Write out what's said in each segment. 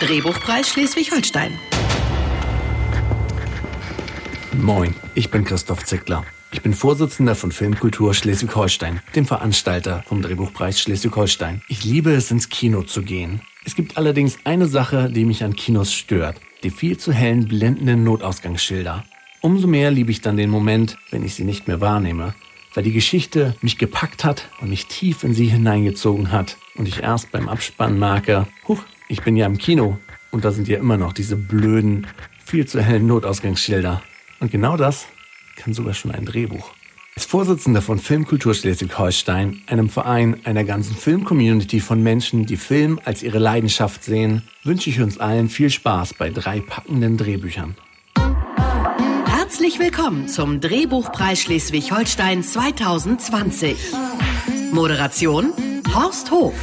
Drehbuchpreis Schleswig-Holstein. Moin, ich bin Christoph Zickler. Ich bin Vorsitzender von Filmkultur Schleswig-Holstein, dem Veranstalter vom Drehbuchpreis Schleswig-Holstein. Ich liebe es, ins Kino zu gehen. Es gibt allerdings eine Sache, die mich an Kinos stört. Die viel zu hellen, blendenden Notausgangsschilder. Umso mehr liebe ich dann den Moment, wenn ich sie nicht mehr wahrnehme, weil die Geschichte mich gepackt hat und mich tief in sie hineingezogen hat und ich erst beim Abspann merke, huch, ich bin ja im Kino und da sind ja immer noch diese blöden, viel zu hellen Notausgangsschilder. Und genau das kann sogar schon ein Drehbuch. Als Vorsitzender von Filmkultur Schleswig-Holstein, einem Verein einer ganzen Filmcommunity von Menschen, die Film als ihre Leidenschaft sehen, wünsche ich uns allen viel Spaß bei drei packenden Drehbüchern. Herzlich willkommen zum Drehbuchpreis Schleswig-Holstein 2020. Moderation Horst Hof.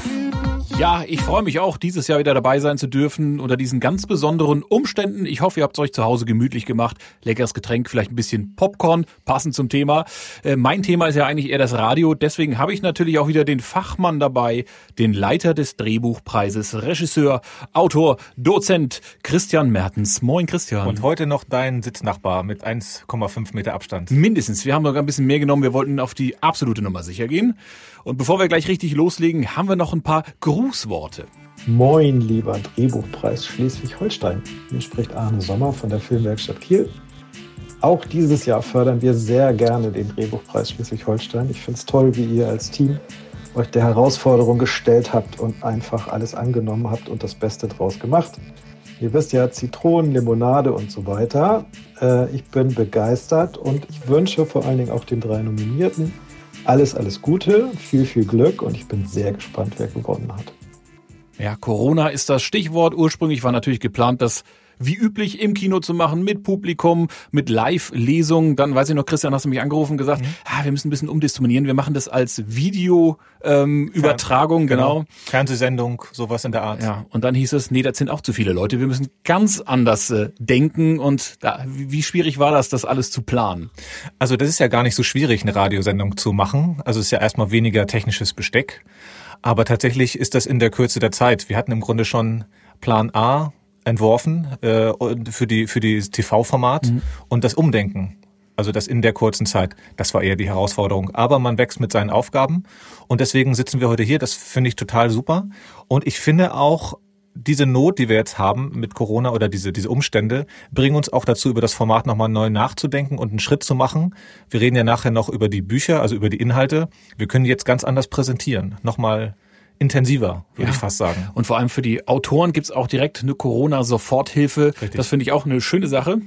Ja, ich freue mich auch, dieses Jahr wieder dabei sein zu dürfen unter diesen ganz besonderen Umständen. Ich hoffe, ihr habt es euch zu Hause gemütlich gemacht. Leckeres Getränk, vielleicht ein bisschen Popcorn, passend zum Thema. Äh, mein Thema ist ja eigentlich eher das Radio. Deswegen habe ich natürlich auch wieder den Fachmann dabei, den Leiter des Drehbuchpreises, Regisseur, Autor, Dozent Christian Mertens. Moin, Christian. Und heute noch dein Sitznachbar mit 1,5 Meter Abstand. Mindestens. Wir haben sogar ein bisschen mehr genommen. Wir wollten auf die absolute Nummer sicher gehen. Und bevor wir gleich richtig loslegen, haben wir noch ein paar Grußworte. Moin, lieber Drehbuchpreis Schleswig-Holstein. Hier spricht Arne Sommer von der Filmwerkstatt Kiel. Auch dieses Jahr fördern wir sehr gerne den Drehbuchpreis Schleswig-Holstein. Ich finde es toll, wie ihr als Team euch der Herausforderung gestellt habt und einfach alles angenommen habt und das Beste draus gemacht. Ihr wisst ja, Zitronen, Limonade und so weiter. Äh, ich bin begeistert und ich wünsche vor allen Dingen auch den drei Nominierten alles, alles Gute, viel, viel Glück und ich bin sehr gespannt, wer gewonnen hat. Ja, Corona ist das Stichwort. Ursprünglich war natürlich geplant, das wie üblich im Kino zu machen, mit Publikum, mit Live-Lesungen. Dann, weiß ich noch, Christian, hast du mich angerufen und gesagt, mhm. ah, wir müssen ein bisschen umdisponieren. Wir machen das als Video-Übertragung, ähm, genau. genau. Fernsehsendung, sowas in der Art. Ja, und dann hieß es, nee, das sind auch zu viele Leute. Wir müssen ganz anders äh, denken. Und da, wie schwierig war das, das alles zu planen? Also das ist ja gar nicht so schwierig, eine Radiosendung zu machen. Also es ist ja erstmal weniger technisches Besteck. Aber tatsächlich ist das in der Kürze der Zeit. Wir hatten im Grunde schon Plan A entworfen äh, für die für die TV-Format mhm. und das Umdenken. Also das in der kurzen Zeit, das war eher die Herausforderung. Aber man wächst mit seinen Aufgaben und deswegen sitzen wir heute hier. Das finde ich total super. Und ich finde auch, diese Not, die wir jetzt haben mit Corona oder diese, diese Umstände, bringen uns auch dazu, über das Format nochmal neu nachzudenken und einen Schritt zu machen. Wir reden ja nachher noch über die Bücher, also über die Inhalte. Wir können jetzt ganz anders präsentieren. Nochmal intensiver, würde ja. ich fast sagen. Und vor allem für die Autoren gibt's auch direkt eine Corona-Soforthilfe. Das finde ich auch eine schöne Sache.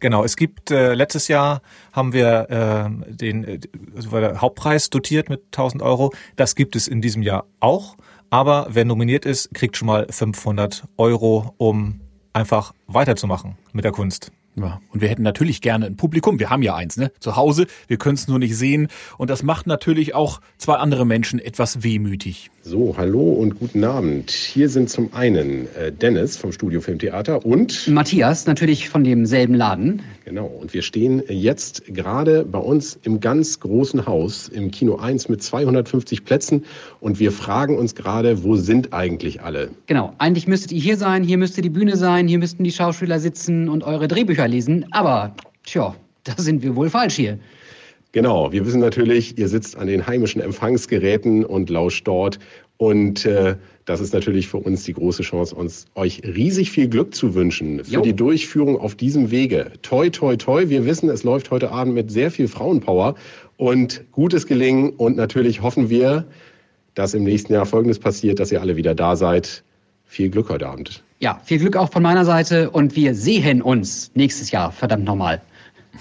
Genau, es gibt äh, letztes Jahr haben wir äh, den äh, also war der Hauptpreis dotiert mit 1000 Euro. Das gibt es in diesem Jahr auch. Aber wer nominiert ist, kriegt schon mal 500 Euro, um einfach weiterzumachen mit der Kunst. Ja, und wir hätten natürlich gerne ein Publikum. Wir haben ja eins, ne? Zu Hause. Wir können es nur nicht sehen. Und das macht natürlich auch zwei andere Menschen etwas wehmütig. So, hallo und guten Abend. Hier sind zum einen äh, Dennis vom Studio Filmtheater und Matthias, natürlich von demselben Laden. Genau, und wir stehen jetzt gerade bei uns im ganz großen Haus im Kino 1 mit 250 Plätzen und wir fragen uns gerade, wo sind eigentlich alle? Genau, eigentlich müsstet ihr hier sein, hier müsste die Bühne sein, hier müssten die Schauspieler sitzen und eure Drehbücher lesen, aber tja, da sind wir wohl falsch hier. Genau, wir wissen natürlich, ihr sitzt an den heimischen Empfangsgeräten und lauscht dort. Und äh, das ist natürlich für uns die große Chance, uns euch riesig viel Glück zu wünschen für jo. die Durchführung auf diesem Wege. Toi, toi, toi. Wir wissen, es läuft heute Abend mit sehr viel Frauenpower und gutes Gelingen. Und natürlich hoffen wir, dass im nächsten Jahr Folgendes passiert, dass ihr alle wieder da seid. Viel Glück heute Abend. Ja, viel Glück auch von meiner Seite und wir sehen uns nächstes Jahr, verdammt nochmal.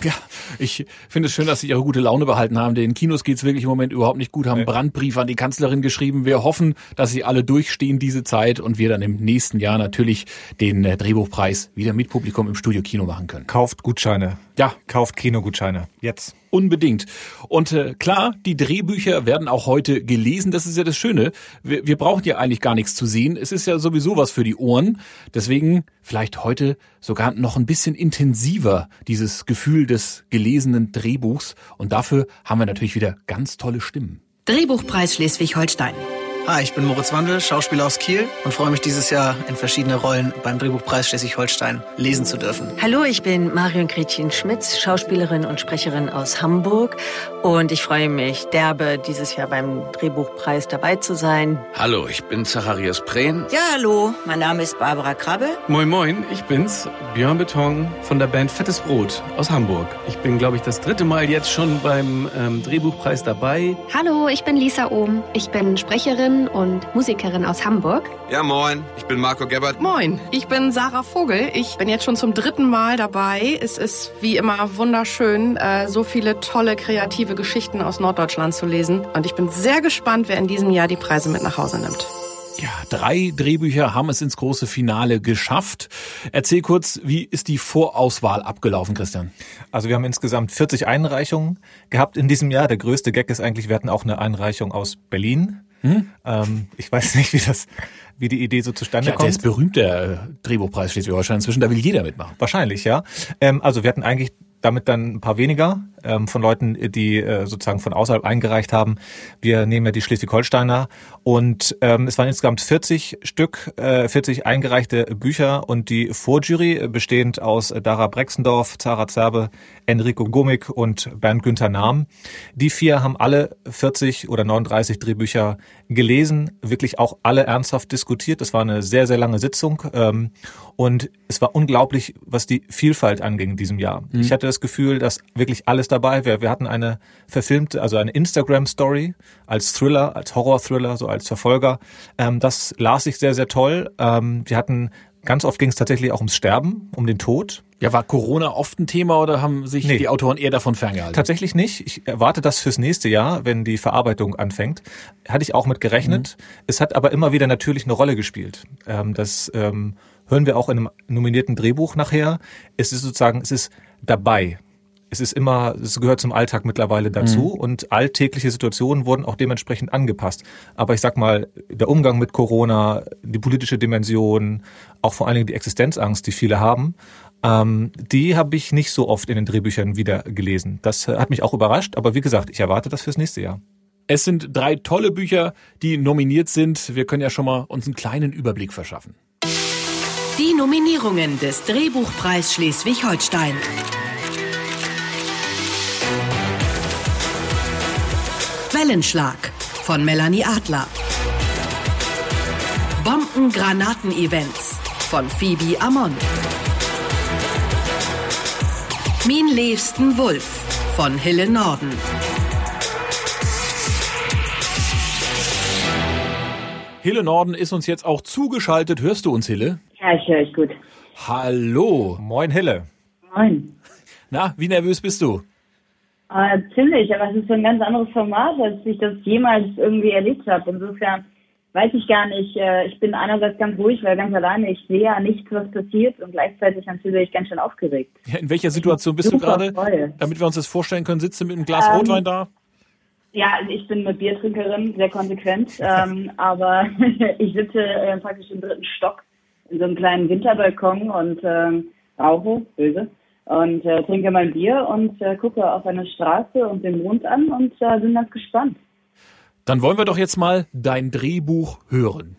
Ja, ich finde es schön, dass Sie Ihre gute Laune behalten haben. Den Kinos geht's wirklich im Moment überhaupt nicht gut, haben einen Brandbrief an die Kanzlerin geschrieben. Wir hoffen, dass Sie alle durchstehen diese Zeit und wir dann im nächsten Jahr natürlich den äh, Drehbuchpreis wieder mit Publikum im Studio Kino machen können. Kauft Gutscheine. Ja. Kauft Kinogutscheine. Jetzt. Unbedingt. Und äh, klar, die Drehbücher werden auch heute gelesen. Das ist ja das Schöne. Wir, wir brauchen ja eigentlich gar nichts zu sehen. Es ist ja sowieso was für die Ohren. Deswegen vielleicht heute sogar noch ein bisschen intensiver dieses Gefühl des gelesenen Drehbuchs. Und dafür haben wir natürlich wieder ganz tolle Stimmen. Drehbuchpreis Schleswig-Holstein. Hi, ich bin Moritz Wandel, Schauspieler aus Kiel und freue mich dieses Jahr in verschiedene Rollen beim Drehbuchpreis Schleswig-Holstein lesen zu dürfen. Hallo, ich bin Marion Gretchen Schmitz, Schauspielerin und Sprecherin aus Hamburg und ich freue mich derbe, dieses Jahr beim Drehbuchpreis dabei zu sein. Hallo, ich bin Zacharias Prehn. Ja, hallo, mein Name ist Barbara Krabbe. Moin Moin, ich bin's, Björn Beton von der Band Fettes Brot aus Hamburg. Ich bin, glaube ich, das dritte Mal jetzt schon beim ähm, Drehbuchpreis dabei. Hallo, ich bin Lisa Ohm. Ich bin Sprecherin und Musikerin aus Hamburg. Ja, moin. Ich bin Marco Gebert. Moin. Ich bin Sarah Vogel. Ich bin jetzt schon zum dritten Mal dabei. Es ist wie immer wunderschön, äh, so viele tolle kreative Geschichten aus Norddeutschland zu lesen. Und ich bin sehr gespannt, wer in diesem Jahr die Preise mit nach Hause nimmt. Ja, drei Drehbücher haben es ins große Finale geschafft. Erzähl kurz, wie ist die Vorauswahl abgelaufen, Christian? Also wir haben insgesamt 40 Einreichungen gehabt in diesem Jahr. Der größte Gag ist eigentlich, wir hatten auch eine Einreichung aus Berlin. Hm? Ähm, ich weiß nicht, wie das, wie die Idee so zustande ja, kommt. Der ist berühmt, der Drehbuchpreis Schleswig-Holstein inzwischen, da will jeder mitmachen. Wahrscheinlich, ja. Ähm, also wir hatten eigentlich damit dann ein paar weniger ähm, von Leuten, die äh, sozusagen von außerhalb eingereicht haben. Wir nehmen ja die Schleswig-Holsteiner und ähm, es waren insgesamt 40 Stück, äh, 40 eingereichte Bücher und die Vorjury bestehend aus Dara Brexendorf, Zara Zerbe, Enrico Gomik und Bernd Günther Nahm. Die vier haben alle 40 oder 39 Drehbücher gelesen, wirklich auch alle ernsthaft diskutiert. Das war eine sehr, sehr lange Sitzung ähm, und es war unglaublich, was die Vielfalt anging in diesem Jahr. Mhm. Ich hatte das Gefühl, dass wirklich alles dabei wäre. Wir hatten eine verfilmte, also eine Instagram-Story als Thriller, als Horror-Thriller, so als Verfolger. Ähm, das las ich sehr, sehr toll. Ähm, wir hatten Ganz oft ging es tatsächlich auch ums Sterben, um den Tod. Ja, war Corona oft ein Thema oder haben sich nee. die Autoren eher davon ferngehalten? Tatsächlich nicht. Ich erwarte das fürs nächste Jahr, wenn die Verarbeitung anfängt. Hatte ich auch mit gerechnet. Mhm. Es hat aber immer wieder natürlich eine Rolle gespielt. Ähm, das ähm, hören wir auch in einem nominierten Drehbuch nachher. Es ist sozusagen, es ist dabei es ist immer, es gehört zum Alltag mittlerweile dazu mhm. und alltägliche Situationen wurden auch dementsprechend angepasst. Aber ich sag mal, der Umgang mit Corona, die politische Dimension, auch vor allen Dingen die Existenzangst, die viele haben, ähm, die habe ich nicht so oft in den Drehbüchern wieder gelesen. Das hat mich auch überrascht, aber wie gesagt, ich erwarte das fürs nächste Jahr. Es sind drei tolle Bücher, die nominiert sind. Wir können ja schon mal uns einen kleinen Überblick verschaffen. Die Nominierungen des Drehbuchpreis Schleswig-Holstein. Wellenschlag von Melanie Adler. Bomben-Granaten-Events von Phoebe Amon. Min Levsten Wulf von Hille Norden. Hille Norden ist uns jetzt auch zugeschaltet. Hörst du uns, Hille? Ja, ich höre euch gut. Hallo. Moin, Hille. Moin. Na, wie nervös bist du? Äh, ziemlich, aber es ist so ein ganz anderes Format, als ich das jemals irgendwie erlebt habe. Insofern weiß ich gar nicht. Äh, ich bin einerseits ganz ruhig, weil ganz alleine ich sehe ja nichts, was passiert und gleichzeitig natürlich ganz schön aufgeregt. Ja, in welcher Situation bist du gerade? Damit wir uns das vorstellen können, sitzt du mit einem Glas ähm, Rotwein da? Ja, ich bin eine Biertrinkerin, sehr konsequent, ähm, aber ich sitze äh, praktisch im dritten Stock in so einem kleinen Winterbalkon und ähm, rauche, böse, und äh, trinke mein Bier und äh, gucke auf eine Straße und den Mond an und äh, bin ganz gespannt. Dann wollen wir doch jetzt mal dein Drehbuch hören.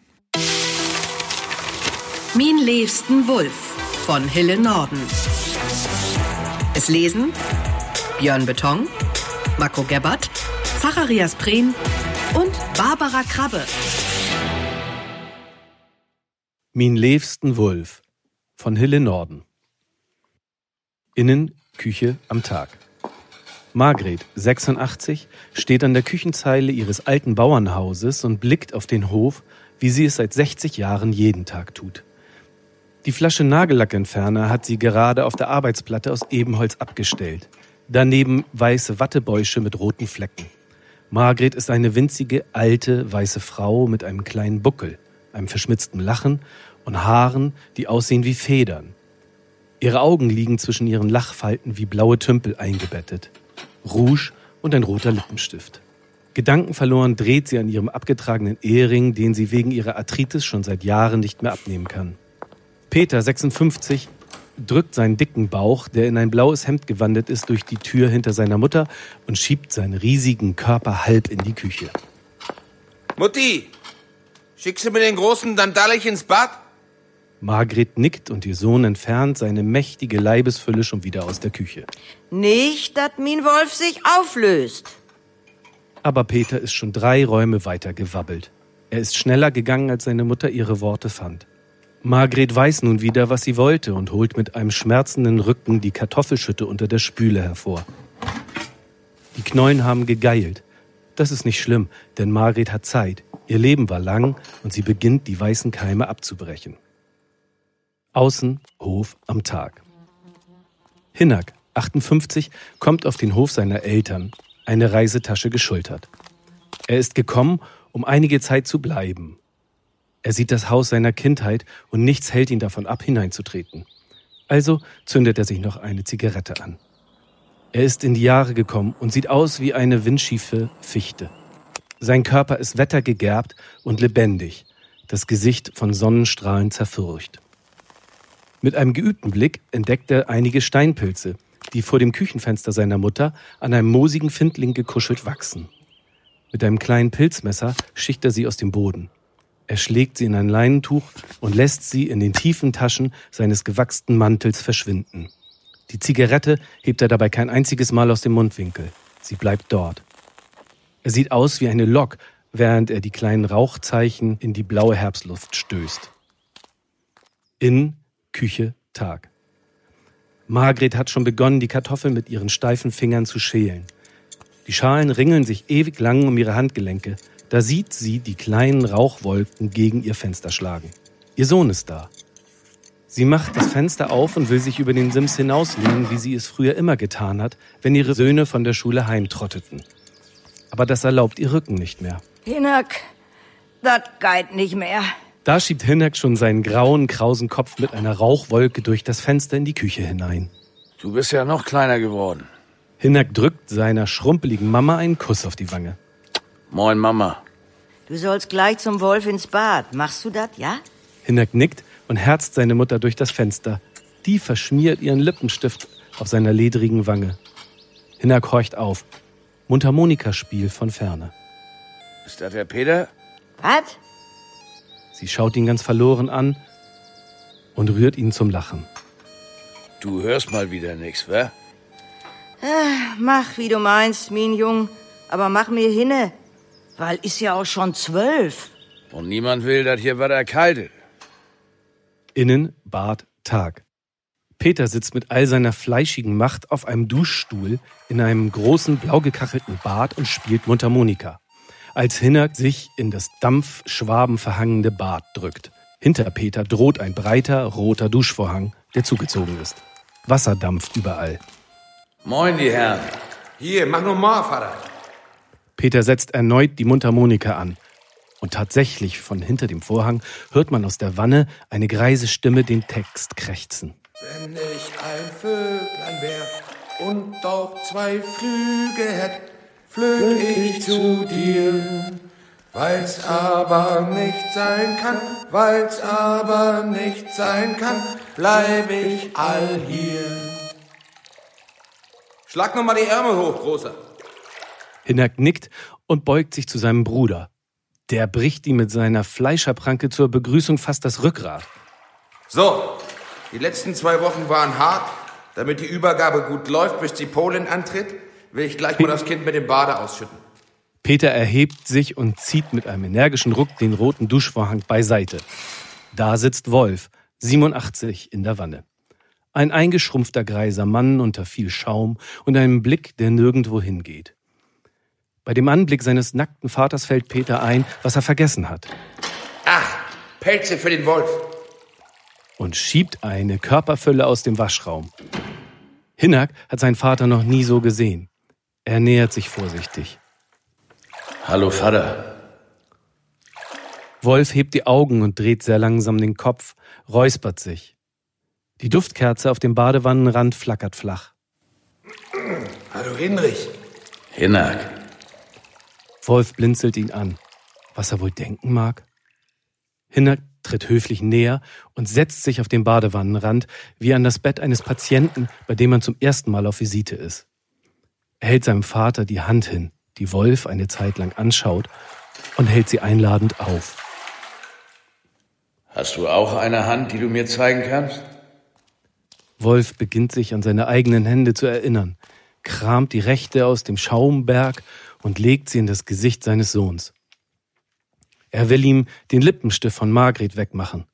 Min Levsten Wulf von Hille Norden. Es lesen Björn Beton, Marco Gebbert, Zacharias Prehn und Barbara Krabbe. Min Levsten Wulf von Hille Norden. Innen Küche am Tag. Margret, 86, steht an der Küchenzeile ihres alten Bauernhauses und blickt auf den Hof, wie sie es seit 60 Jahren jeden Tag tut. Die Flasche Nagellackentferner hat sie gerade auf der Arbeitsplatte aus Ebenholz abgestellt. Daneben weiße Wattebäusche mit roten Flecken. Margret ist eine winzige, alte, weiße Frau mit einem kleinen Buckel, einem verschmitzten Lachen und Haaren, die aussehen wie Federn. Ihre Augen liegen zwischen ihren Lachfalten wie blaue Tümpel eingebettet. Rouge und ein roter Lippenstift. Gedankenverloren dreht sie an ihrem abgetragenen Ehering, den sie wegen ihrer Arthritis schon seit Jahren nicht mehr abnehmen kann. Peter, 56, drückt seinen dicken Bauch, der in ein blaues Hemd gewandelt ist, durch die Tür hinter seiner Mutter und schiebt seinen riesigen Körper halb in die Küche. Mutti, Schickst du mir den Großen dann dallig ins Bad? Margret nickt und ihr Sohn entfernt seine mächtige Leibesfülle schon wieder aus der Küche. Nicht, dass min Wolf sich auflöst. Aber Peter ist schon drei Räume weiter gewabbelt. Er ist schneller gegangen, als seine Mutter ihre Worte fand. Margret weiß nun wieder, was sie wollte und holt mit einem schmerzenden Rücken die Kartoffelschütte unter der Spüle hervor. Die Knollen haben gegeilt. Das ist nicht schlimm, denn Margret hat Zeit. Ihr Leben war lang und sie beginnt, die weißen Keime abzubrechen. Außen Hof am Tag. Hinnack, 58, kommt auf den Hof seiner Eltern, eine Reisetasche geschultert. Er ist gekommen, um einige Zeit zu bleiben. Er sieht das Haus seiner Kindheit und nichts hält ihn davon ab, hineinzutreten. Also zündet er sich noch eine Zigarette an. Er ist in die Jahre gekommen und sieht aus wie eine windschiefe Fichte. Sein Körper ist wettergegerbt und lebendig, das Gesicht von Sonnenstrahlen zerfurcht. Mit einem geübten Blick entdeckt er einige Steinpilze, die vor dem Küchenfenster seiner Mutter an einem moosigen Findling gekuschelt wachsen. Mit einem kleinen Pilzmesser schicht er sie aus dem Boden. Er schlägt sie in ein Leinentuch und lässt sie in den tiefen Taschen seines gewachsten Mantels verschwinden. Die Zigarette hebt er dabei kein einziges Mal aus dem Mundwinkel. Sie bleibt dort. Er sieht aus wie eine Lok, während er die kleinen Rauchzeichen in die blaue Herbstluft stößt. In Küche Tag. Margret hat schon begonnen, die Kartoffeln mit ihren steifen Fingern zu schälen. Die Schalen ringeln sich ewig lang um ihre Handgelenke. Da sieht sie die kleinen Rauchwolken gegen ihr Fenster schlagen. Ihr Sohn ist da. Sie macht das Fenster auf und will sich über den Sims hinauslehnen, wie sie es früher immer getan hat, wenn ihre Söhne von der Schule heimtrotteten. Aber das erlaubt ihr Rücken nicht mehr. Hinak, das geht nicht mehr. Da schiebt Hinnack schon seinen grauen, krausen Kopf mit einer Rauchwolke durch das Fenster in die Küche hinein. Du bist ja noch kleiner geworden. Hinnack drückt seiner schrumpeligen Mama einen Kuss auf die Wange. Moin, Mama. Du sollst gleich zum Wolf ins Bad. Machst du das, ja? Hinnack nickt und herzt seine Mutter durch das Fenster. Die verschmiert ihren Lippenstift auf seiner ledrigen Wange. Hinnack horcht auf. Mundharmonikaspiel von ferne. Ist das der Peter? Was? Sie schaut ihn ganz verloren an und rührt ihn zum Lachen. Du hörst mal wieder nichts, wa? Äh, mach, wie du meinst, mein Jung. Aber mach mir hinne, weil ist ja auch schon zwölf. Und niemand will, dass hier was erkaltet. Innen Bad Tag. Peter sitzt mit all seiner fleischigen Macht auf einem Duschstuhl in einem großen blau gekachelten Bad und spielt Mundharmonika. Als Hinner sich in das dampfschwabenverhangende Bad drückt. Hinter Peter droht ein breiter roter Duschvorhang, der zugezogen ist. Wasser dampft überall. Moin, die Herren. Hier, mach nur mal, Vater. Peter setzt erneut die Mundharmonika an. Und tatsächlich, von hinter dem Vorhang hört man aus der Wanne eine greise Stimme den Text krächzen. Wenn ich ein Vöglein wär und doch zwei Flüge hätt, flög ich zu dir. Weil's aber nicht sein kann, weil's aber nicht sein kann, bleib ich all hier. Schlag noch mal die Ärmel hoch, Großer. Hinnack nickt und beugt sich zu seinem Bruder. Der bricht ihm mit seiner Fleischerpranke zur Begrüßung fast das Rückgrat. So, die letzten zwei Wochen waren hart. Damit die Übergabe gut läuft, bis die Polin antritt, will ich gleich mal das Kind mit dem Bade ausschütten. Peter erhebt sich und zieht mit einem energischen Ruck den roten Duschvorhang beiseite. Da sitzt Wolf, 87, in der Wanne. Ein eingeschrumpfter greiser Mann unter viel Schaum und einem Blick, der nirgendwo hingeht. Bei dem Anblick seines nackten Vaters fällt Peter ein, was er vergessen hat. Ach, Pelze für den Wolf. Und schiebt eine Körperfülle aus dem Waschraum. Hinnack hat seinen Vater noch nie so gesehen. Er nähert sich vorsichtig. Hallo, Vater. Wolf hebt die Augen und dreht sehr langsam den Kopf, räuspert sich. Die Duftkerze auf dem Badewannenrand flackert flach. Hallo, Hinrich. Hinnack. Wolf blinzelt ihn an. Was er wohl denken mag? Hinnack tritt höflich näher und setzt sich auf den Badewannenrand wie an das Bett eines Patienten, bei dem man zum ersten Mal auf Visite ist. Er hält seinem Vater die Hand hin, die Wolf eine Zeit lang anschaut und hält sie einladend auf. Hast du auch eine Hand, die du mir zeigen kannst? Wolf beginnt sich an seine eigenen Hände zu erinnern, kramt die rechte aus dem Schaumberg und legt sie in das Gesicht seines Sohns. Er will ihm den Lippenstift von Margret wegmachen.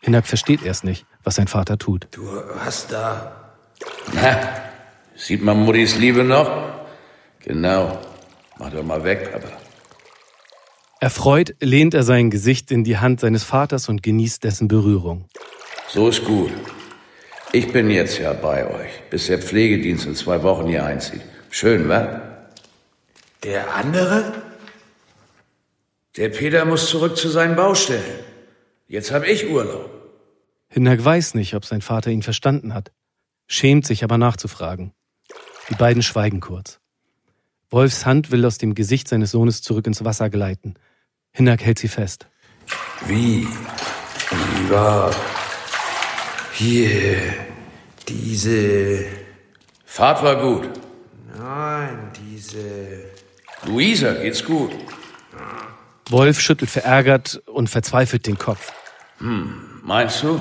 Hinak versteht erst nicht, was sein Vater tut. Du hast da. Na, sieht man Muttis Liebe noch? Genau. Mach doch mal weg, Papa. Erfreut lehnt er sein Gesicht in die Hand seines Vaters und genießt dessen Berührung. So ist gut. Ich bin jetzt ja bei euch, bis der Pflegedienst in zwei Wochen hier einzieht. Schön, wa? Der andere? Der Peter muss zurück zu seinen Baustellen. Jetzt hab ich Urlaub. Hinak weiß nicht, ob sein Vater ihn verstanden hat, schämt sich aber nachzufragen. Die beiden schweigen kurz. Wolfs Hand will aus dem Gesicht seines Sohnes zurück ins Wasser gleiten. Hinak hält sie fest. Wie? Wie war. Hier. Diese. Fahrt war gut. Nein, diese. Luisa, geht's gut. Wolf schüttelt verärgert und verzweifelt den Kopf. Hm, meinst du?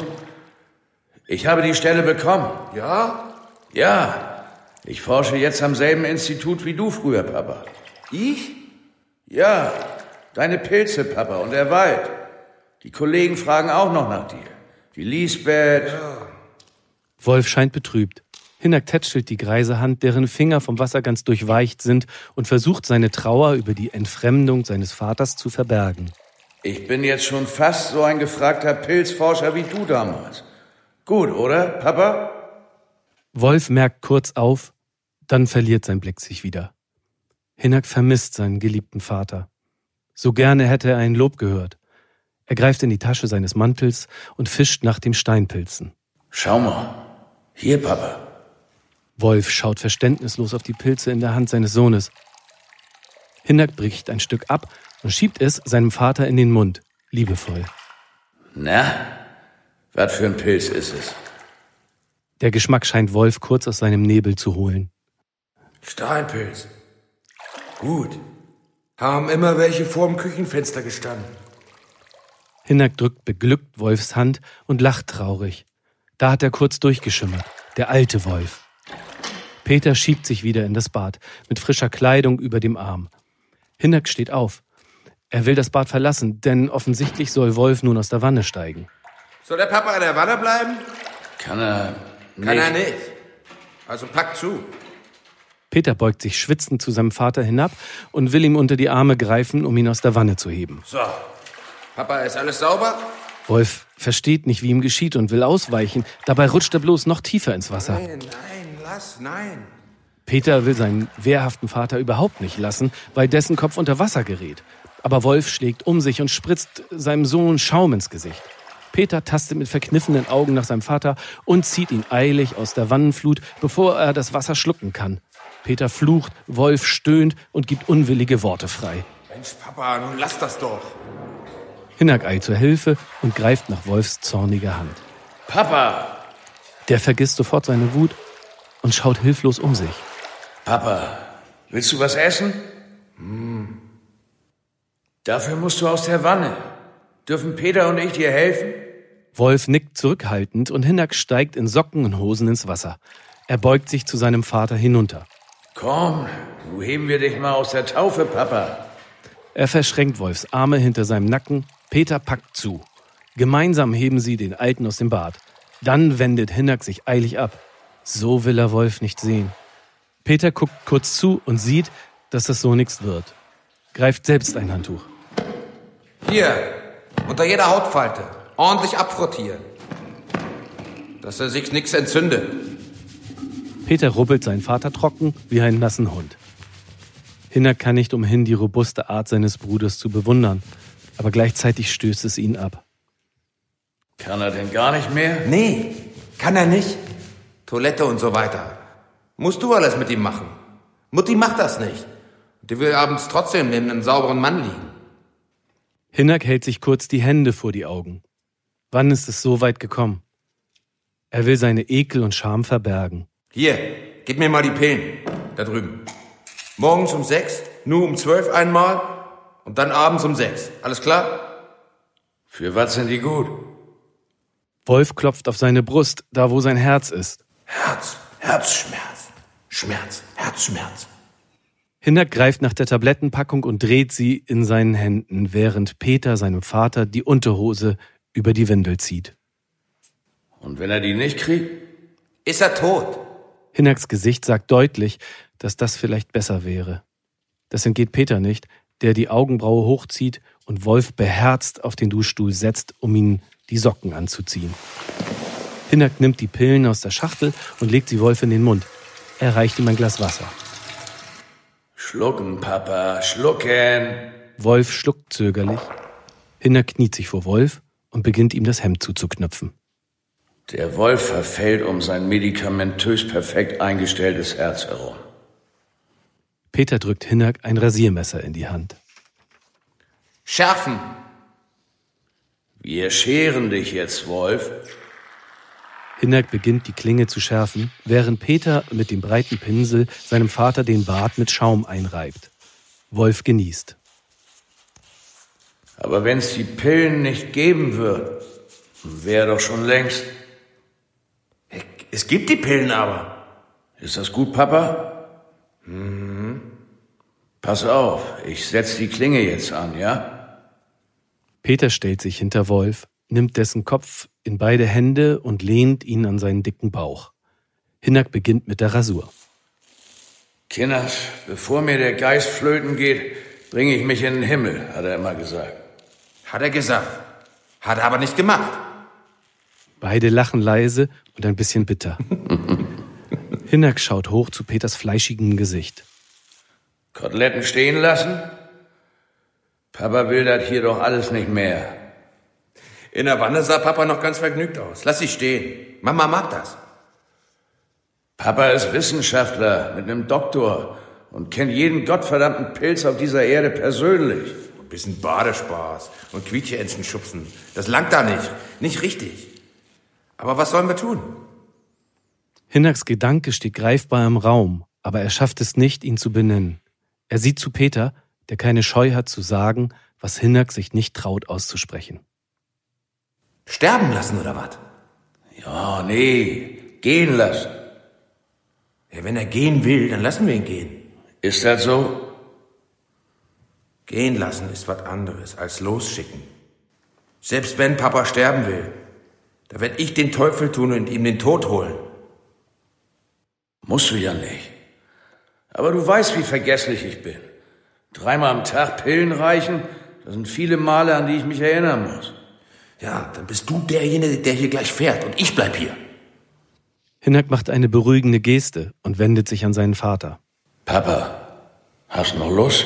Ich habe die Stelle bekommen. Ja? Ja. Ich forsche jetzt am selben Institut wie du früher, Papa. Ich? Ja. Deine Pilze, Papa, und der Wald. Die Kollegen fragen auch noch nach dir. Die Lisbeth. Ja. Wolf scheint betrübt. Hinak tätschelt die greise Hand, deren Finger vom Wasser ganz durchweicht sind, und versucht seine Trauer über die Entfremdung seines Vaters zu verbergen. Ich bin jetzt schon fast so ein gefragter Pilzforscher wie du damals. Gut, oder, Papa? Wolf merkt kurz auf, dann verliert sein Blick sich wieder. Hinak vermisst seinen geliebten Vater. So gerne hätte er ein Lob gehört. Er greift in die Tasche seines Mantels und fischt nach dem Steinpilzen. Schau mal. Hier, Papa. Wolf schaut verständnislos auf die Pilze in der Hand seines Sohnes. Hinak bricht ein Stück ab und schiebt es seinem Vater in den Mund, liebevoll. Na, was für ein Pilz ist es? Der Geschmack scheint Wolf kurz aus seinem Nebel zu holen. Steinpilz. Gut. Haben immer welche vorm Küchenfenster gestanden. Hinak drückt beglückt Wolfs Hand und lacht traurig. Da hat er kurz durchgeschimmert. Der alte Wolf. Peter schiebt sich wieder in das Bad, mit frischer Kleidung über dem Arm. Hinak steht auf. Er will das Bad verlassen, denn offensichtlich soll Wolf nun aus der Wanne steigen. Soll der Papa in der Wanne bleiben? Kann er nicht. Kann er nicht. Also pack zu. Peter beugt sich schwitzend zu seinem Vater hinab und will ihm unter die Arme greifen, um ihn aus der Wanne zu heben. So. Papa, ist alles sauber? Wolf versteht nicht, wie ihm geschieht und will ausweichen. Dabei rutscht er bloß noch tiefer ins Wasser. Nein, nein, lass, nein. Peter will seinen wehrhaften Vater überhaupt nicht lassen, weil dessen Kopf unter Wasser gerät. Aber Wolf schlägt um sich und spritzt seinem Sohn Schaum ins Gesicht. Peter tastet mit verkniffenen Augen nach seinem Vater und zieht ihn eilig aus der Wannenflut, bevor er das Wasser schlucken kann. Peter flucht, Wolf stöhnt und gibt unwillige Worte frei. Mensch, Papa, nun lass das doch. Hinak eilt zur Hilfe und greift nach Wolfs zorniger Hand. Papa! Der vergisst sofort seine Wut und schaut hilflos um sich. Papa, willst du was essen? Hm. Dafür musst du aus der Wanne. Dürfen Peter und ich dir helfen? Wolf nickt zurückhaltend und Hinak steigt in Socken und Hosen ins Wasser. Er beugt sich zu seinem Vater hinunter. Komm, nun heben wir dich mal aus der Taufe, Papa. Er verschränkt Wolfs Arme hinter seinem Nacken. Peter packt zu. Gemeinsam heben sie den Alten aus dem Bad. Dann wendet Hinak sich eilig ab. So will er Wolf nicht sehen. Peter guckt kurz zu und sieht, dass das so nichts wird. Greift selbst ein Handtuch. Hier, unter jeder Hautfalte. Ordentlich abfrottieren. Dass er sich nichts entzündet. Peter rubbelt seinen Vater trocken wie einen nassen Hund. Hinak kann nicht umhin, die robuste Art seines Bruders zu bewundern, aber gleichzeitig stößt es ihn ab. Kann er denn gar nicht mehr? Nee, kann er nicht. Toilette und so weiter. Musst du alles mit ihm machen. Mutti macht das nicht. Die will abends trotzdem neben einem sauberen Mann liegen. Hinak hält sich kurz die Hände vor die Augen. Wann ist es so weit gekommen? Er will seine Ekel und Scham verbergen. Hier, gib mir mal die Pillen. Da drüben. Morgens um sechs, nur um zwölf einmal und dann abends um sechs. Alles klar? Für was sind die gut? Wolf klopft auf seine Brust, da wo sein Herz ist. Herz, Herzschmerz, Schmerz, Herzschmerz. Hinnerk greift nach der Tablettenpackung und dreht sie in seinen Händen, während Peter seinem Vater die Unterhose über die Windel zieht. Und wenn er die nicht kriegt? Ist er tot? Hinnacks Gesicht sagt deutlich, dass das vielleicht besser wäre. Das entgeht Peter nicht, der die Augenbraue hochzieht und Wolf beherzt auf den Duschstuhl setzt, um ihn die Socken anzuziehen. Hinnack nimmt die Pillen aus der Schachtel und legt sie Wolf in den Mund. Er reicht ihm ein Glas Wasser. Schlucken, Papa, schlucken. Wolf schluckt zögerlich. Hinner kniet sich vor Wolf und beginnt ihm das Hemd zuzuknöpfen. Der Wolf verfällt um sein medikamentös perfekt eingestelltes Herz herum. Peter drückt Hinnack ein Rasiermesser in die Hand. Schärfen! Wir scheren dich jetzt, Wolf. Hinnack beginnt die Klinge zu schärfen, während Peter mit dem breiten Pinsel seinem Vater den Bart mit Schaum einreibt. Wolf genießt. Aber wenn es die Pillen nicht geben wird, wäre doch schon längst. Es gibt die Pillen aber. Ist das gut, Papa? Mhm. Pass auf, ich setz die Klinge jetzt an, ja? Peter stellt sich hinter Wolf, nimmt dessen Kopf in beide Hände und lehnt ihn an seinen dicken Bauch. Hinnack beginnt mit der Rasur. Kinders, bevor mir der Geist flöten geht, bringe ich mich in den Himmel, hat er immer gesagt. Hat er gesagt. Hat er aber nicht gemacht. Beide lachen leise und ein bisschen bitter. Hinnack schaut hoch zu Peters fleischigem Gesicht. Koteletten stehen lassen? Papa will das hier doch alles nicht mehr. In der Wanne sah Papa noch ganz vergnügt aus. Lass sie stehen. Mama mag das. Papa ist Wissenschaftler mit einem Doktor und kennt jeden gottverdammten Pilz auf dieser Erde persönlich. Ein bisschen Badespaß und Quietscheentchen schubsen. Das langt da nicht. Nicht richtig. Aber was sollen wir tun? Hinnacks Gedanke steht greifbar im Raum, aber er schafft es nicht, ihn zu benennen. Er sieht zu Peter, der keine Scheu hat zu sagen, was Hinnack sich nicht traut auszusprechen. Sterben lassen oder was? Ja, nee, gehen lassen. Ja, wenn er gehen will, dann lassen wir ihn gehen. Ist das so? Gehen lassen ist was anderes als losschicken. Selbst wenn Papa sterben will, da werd ich den Teufel tun und ihm den Tod holen. Musst du ja nicht. Aber du weißt, wie vergesslich ich bin. Dreimal am Tag Pillen reichen, das sind viele Male, an die ich mich erinnern muss. Ja, dann bist du derjenige, der hier gleich fährt und ich bleib hier. Hinnack macht eine beruhigende Geste und wendet sich an seinen Vater. Papa, hast noch Lust?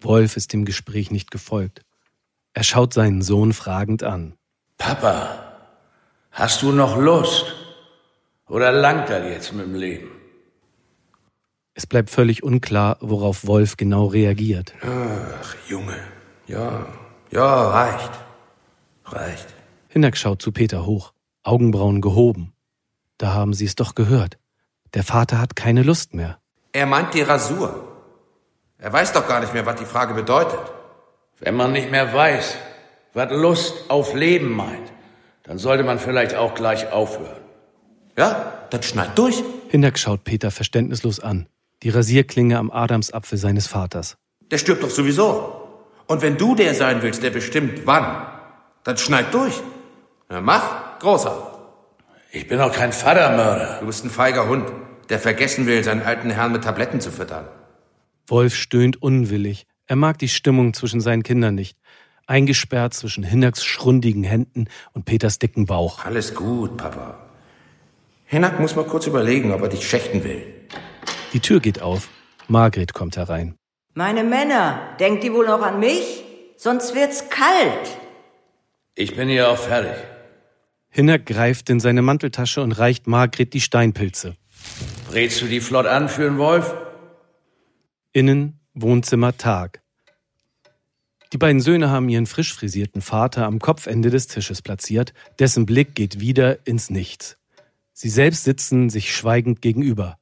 Wolf ist dem Gespräch nicht gefolgt. Er schaut seinen Sohn fragend an. Papa, hast du noch Lust? Oder langt das jetzt mit dem Leben? Es bleibt völlig unklar, worauf Wolf genau reagiert. Ach, Junge. Ja, ja, reicht. Reicht. Hinnack schaut zu Peter hoch, Augenbrauen gehoben. Da haben sie es doch gehört. Der Vater hat keine Lust mehr. Er meint die Rasur. Er weiß doch gar nicht mehr, was die Frage bedeutet. Wenn man nicht mehr weiß, was Lust auf Leben meint, dann sollte man vielleicht auch gleich aufhören. Ja, dann schneid durch. Hinnack schaut Peter verständnislos an. Die Rasierklinge am Adamsapfel seines Vaters. Der stirbt doch sowieso. Und wenn du der sein willst, der bestimmt wann, dann schneid durch. Na mach, großer. Ich bin auch kein Vatermörder. Du bist ein feiger Hund, der vergessen will, seinen alten Herrn mit Tabletten zu füttern. Wolf stöhnt unwillig. Er mag die Stimmung zwischen seinen Kindern nicht. Eingesperrt zwischen Hinnacks schrundigen Händen und Peters dicken Bauch. Alles gut, Papa. Hinnack muss mal kurz überlegen, ob er dich schächten will. Die Tür geht auf. Margret kommt herein. Meine Männer, denkt ihr wohl noch an mich? Sonst wird's kalt. Ich bin hier auch fertig. Hinnack greift in seine Manteltasche und reicht Margret die Steinpilze. Brätst du die flott an für den Wolf? Innen Wohnzimmer Tag. Die beiden Söhne haben ihren frisch frisierten Vater am Kopfende des Tisches platziert, dessen Blick geht wieder ins Nichts. Sie selbst sitzen sich schweigend gegenüber.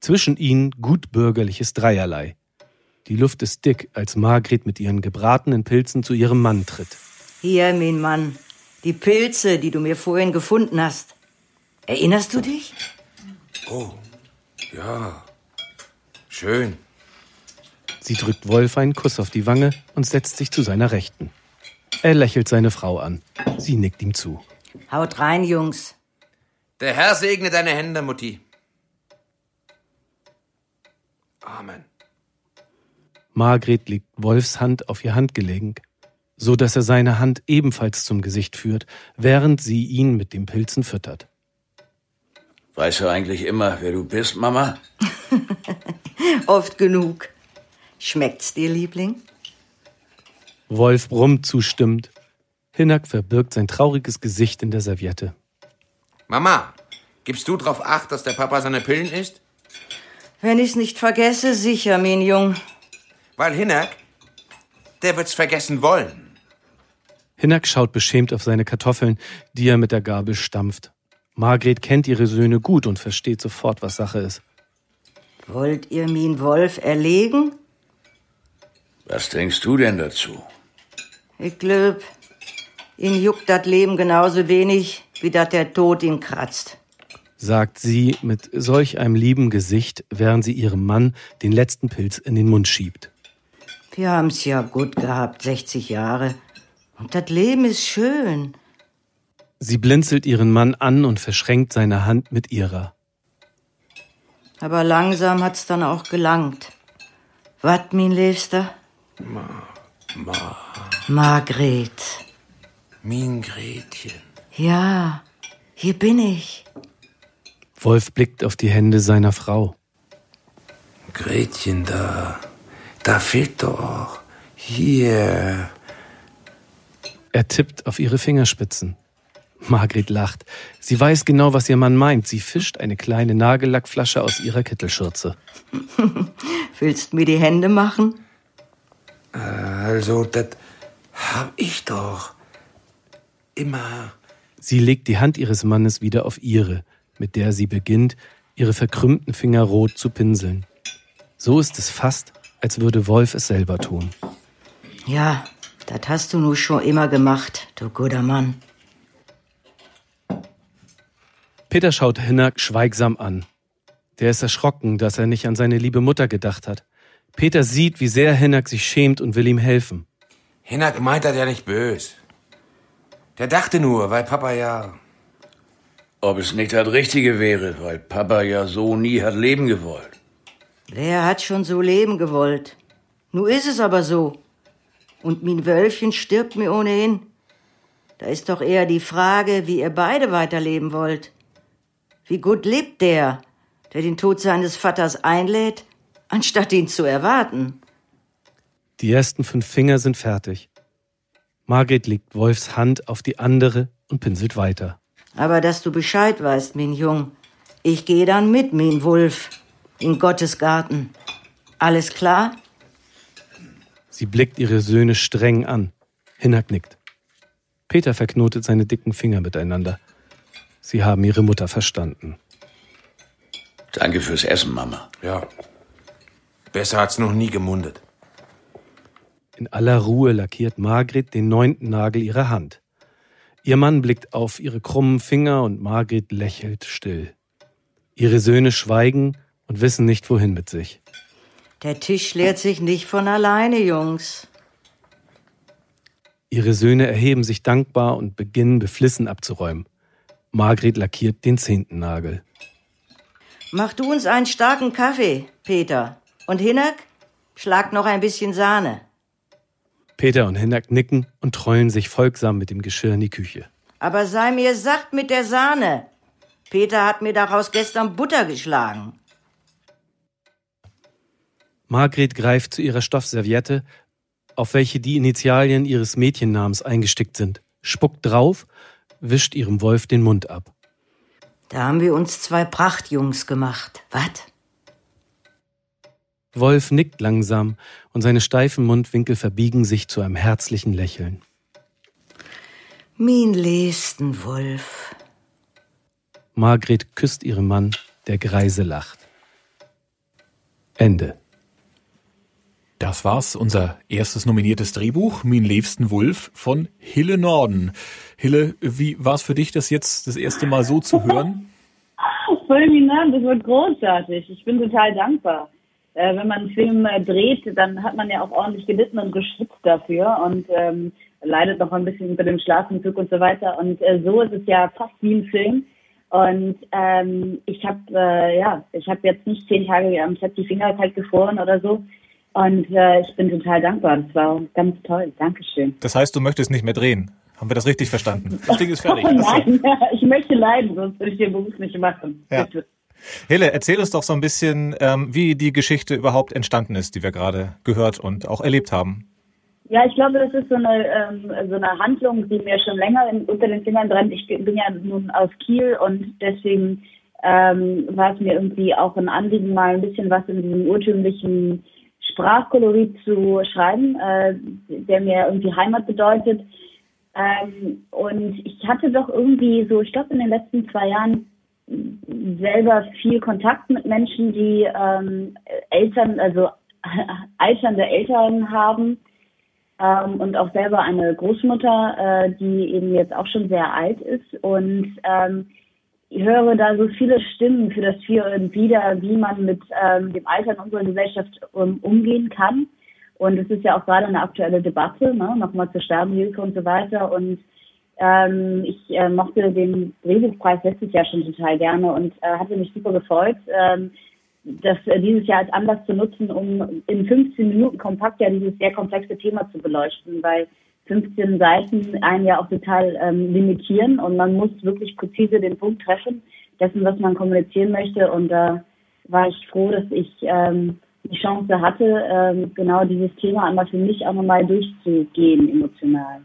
Zwischen ihnen gutbürgerliches Dreierlei. Die Luft ist dick, als Margret mit ihren gebratenen Pilzen zu ihrem Mann tritt. Hier, mein Mann. Die Pilze, die du mir vorhin gefunden hast. Erinnerst du dich? Oh, ja. Schön. Sie drückt Wolf einen Kuss auf die Wange und setzt sich zu seiner Rechten. Er lächelt seine Frau an. Sie nickt ihm zu. Haut rein, Jungs. Der Herr segne deine Hände, Mutti. Amen. Margret legt Wolfs Hand auf ihr Handgelenk, so dass er seine Hand ebenfalls zum Gesicht führt, während sie ihn mit den Pilzen füttert. Weißt du eigentlich immer, wer du bist, Mama? Oft genug. Schmeckt's dir, Liebling? Wolf brummt zustimmend. Hinnack verbirgt sein trauriges Gesicht in der Serviette. Mama, gibst du drauf acht, dass der Papa seine Pillen isst? Wenn ich's nicht vergesse, sicher, mein Jung. Weil Hinnack, der wird's vergessen wollen. Hinnack schaut beschämt auf seine Kartoffeln, die er mit der Gabel stampft. Margret kennt ihre Söhne gut und versteht sofort, was Sache ist. Wollt ihr min Wolf erlegen? Was denkst du denn dazu? Ich glaub, ihn juckt das Leben genauso wenig, wie dat der Tod ihn kratzt. sagt sie mit solch einem lieben Gesicht, während sie ihrem Mann den letzten Pilz in den Mund schiebt. Wir haben's ja gut gehabt, 60 Jahre. Und das Leben ist schön. Sie blinzelt ihren Mann an und verschränkt seine Hand mit ihrer. Aber langsam hat's dann auch gelangt. Wat, min Liebster? Ma, ma, Margret. min Gretchen. Ja, hier bin ich. Wolf blickt auf die Hände seiner Frau. Gretchen da. Da fehlt doch. Hier. Er tippt auf ihre Fingerspitzen. Margret lacht. Sie weiß genau, was ihr Mann meint. Sie fischt eine kleine Nagellackflasche aus ihrer Kittelschürze. Willst mir die Hände machen? Also, das hab ich doch. Immer. Sie legt die Hand ihres Mannes wieder auf ihre, mit der sie beginnt, ihre verkrümmten Finger rot zu pinseln. So ist es fast, als würde Wolf es selber tun. Ja, das hast du nur schon immer gemacht, du guter Mann. Peter schaut Hinnack schweigsam an. Der ist erschrocken, dass er nicht an seine liebe Mutter gedacht hat. Peter sieht, wie sehr Hinnack sich schämt und will ihm helfen. Hinnack meint das ja nicht bös. Der dachte nur, weil Papa ja. Ob es nicht das Richtige wäre, weil Papa ja so nie hat leben gewollt. Wer hat schon so leben gewollt? Nu ist es aber so. Und min Wölfchen stirbt mir ohnehin. Da ist doch eher die Frage, wie ihr beide weiterleben wollt. Wie gut lebt der, der den Tod seines Vaters einlädt, anstatt ihn zu erwarten? Die ersten fünf Finger sind fertig. Margret legt Wolfs Hand auf die andere und pinselt weiter. Aber dass du Bescheid weißt, min Jung. Ich gehe dann mit, min Wulf, in Gottes Garten. Alles klar? Sie blickt ihre Söhne streng an. Hinnack nickt. Peter verknotet seine dicken Finger miteinander. Sie haben ihre Mutter verstanden. Danke fürs Essen, Mama. Ja. Besser hat's noch nie gemundet. In aller Ruhe lackiert Margret den neunten Nagel ihrer Hand. Ihr Mann blickt auf ihre krummen Finger und Margret lächelt still. Ihre Söhne schweigen und wissen nicht, wohin mit sich. Der Tisch leert sich nicht von alleine, Jungs. Ihre Söhne erheben sich dankbar und beginnen beflissen abzuräumen. Margret lackiert den zehnten Nagel. Mach du uns einen starken Kaffee, Peter. Und Hinnack, schlag noch ein bisschen Sahne. Peter und Hinnack nicken und trollen sich folgsam mit dem Geschirr in die Küche. Aber sei mir sacht mit der Sahne. Peter hat mir daraus gestern Butter geschlagen. Margret greift zu ihrer Stoffserviette, auf welche die Initialien ihres Mädchennamens eingestickt sind, spuckt drauf, wischt ihrem Wolf den Mund ab. Da haben wir uns zwei Prachtjungs gemacht. Wat? Wolf nickt langsam und seine steifen Mundwinkel verbiegen sich zu einem herzlichen Lächeln. Min lesten Wolf. Margret küsst ihren Mann, der Greise lacht. Ende. Das war's, unser erstes nominiertes Drehbuch, Min liebsten Wulf von Hille Norden. Hille, wie war es für dich, das jetzt das erste Mal so zu hören? Fulminant, das wird großartig. Ich bin total dankbar. Äh, wenn man einen Film äh, dreht, dann hat man ja auch ordentlich gelitten und geschwitzt dafür und ähm, leidet noch ein bisschen unter dem Schlafentzug und so weiter. Und äh, so ist es ja fast wie ein Film. Und ähm, ich habe äh, ja, ich habe jetzt nicht zehn Tage am Set die Finger kalt gefroren oder so. Und äh, ich bin total dankbar. Das war ganz toll. Dankeschön. Das heißt, du möchtest nicht mehr drehen? Haben wir das richtig verstanden? Das Ding ist fertig. Oh nein, ich möchte leiden, sonst würde ich den Beruf nicht machen. Ja. Hille, erzähl uns doch so ein bisschen, ähm, wie die Geschichte überhaupt entstanden ist, die wir gerade gehört und auch erlebt haben. Ja, ich glaube, das ist so eine, ähm, so eine Handlung, die mir schon länger in, unter den Fingern brennt. Ich bin ja nun aus Kiel und deswegen ähm, war es mir irgendwie auch ein Anliegen, mal ein bisschen was in diesem urtümlichen Sprachkolorit zu schreiben, äh, der mir irgendwie Heimat bedeutet. Ähm, und ich hatte doch irgendwie so, ich glaube, in den letzten zwei Jahren selber viel Kontakt mit Menschen, die ähm, Eltern, also alternde Eltern haben ähm, und auch selber eine Großmutter, äh, die eben jetzt auch schon sehr alt ist und ähm, ich höre da so viele Stimmen für das Für und Wider, wie man mit ähm, dem Alter in unserer Gesellschaft um, umgehen kann. Und es ist ja auch gerade eine aktuelle Debatte, ne? nochmal zur Sterbehilfe und so weiter. Und ähm, ich äh, mochte den Drehbuchpreis letztes Jahr schon total gerne und äh, hatte mich super gefreut, ähm, das äh, dieses Jahr als Anlass zu nutzen, um in 15 Minuten kompakt ja dieses sehr komplexe Thema zu beleuchten, weil 15 Seiten einen ja auch total ähm, limitieren und man muss wirklich präzise den Punkt treffen dessen, was man kommunizieren möchte. Und da war ich froh, dass ich ähm, die Chance hatte, ähm, genau dieses Thema einmal für mich auch nochmal durchzugehen emotional.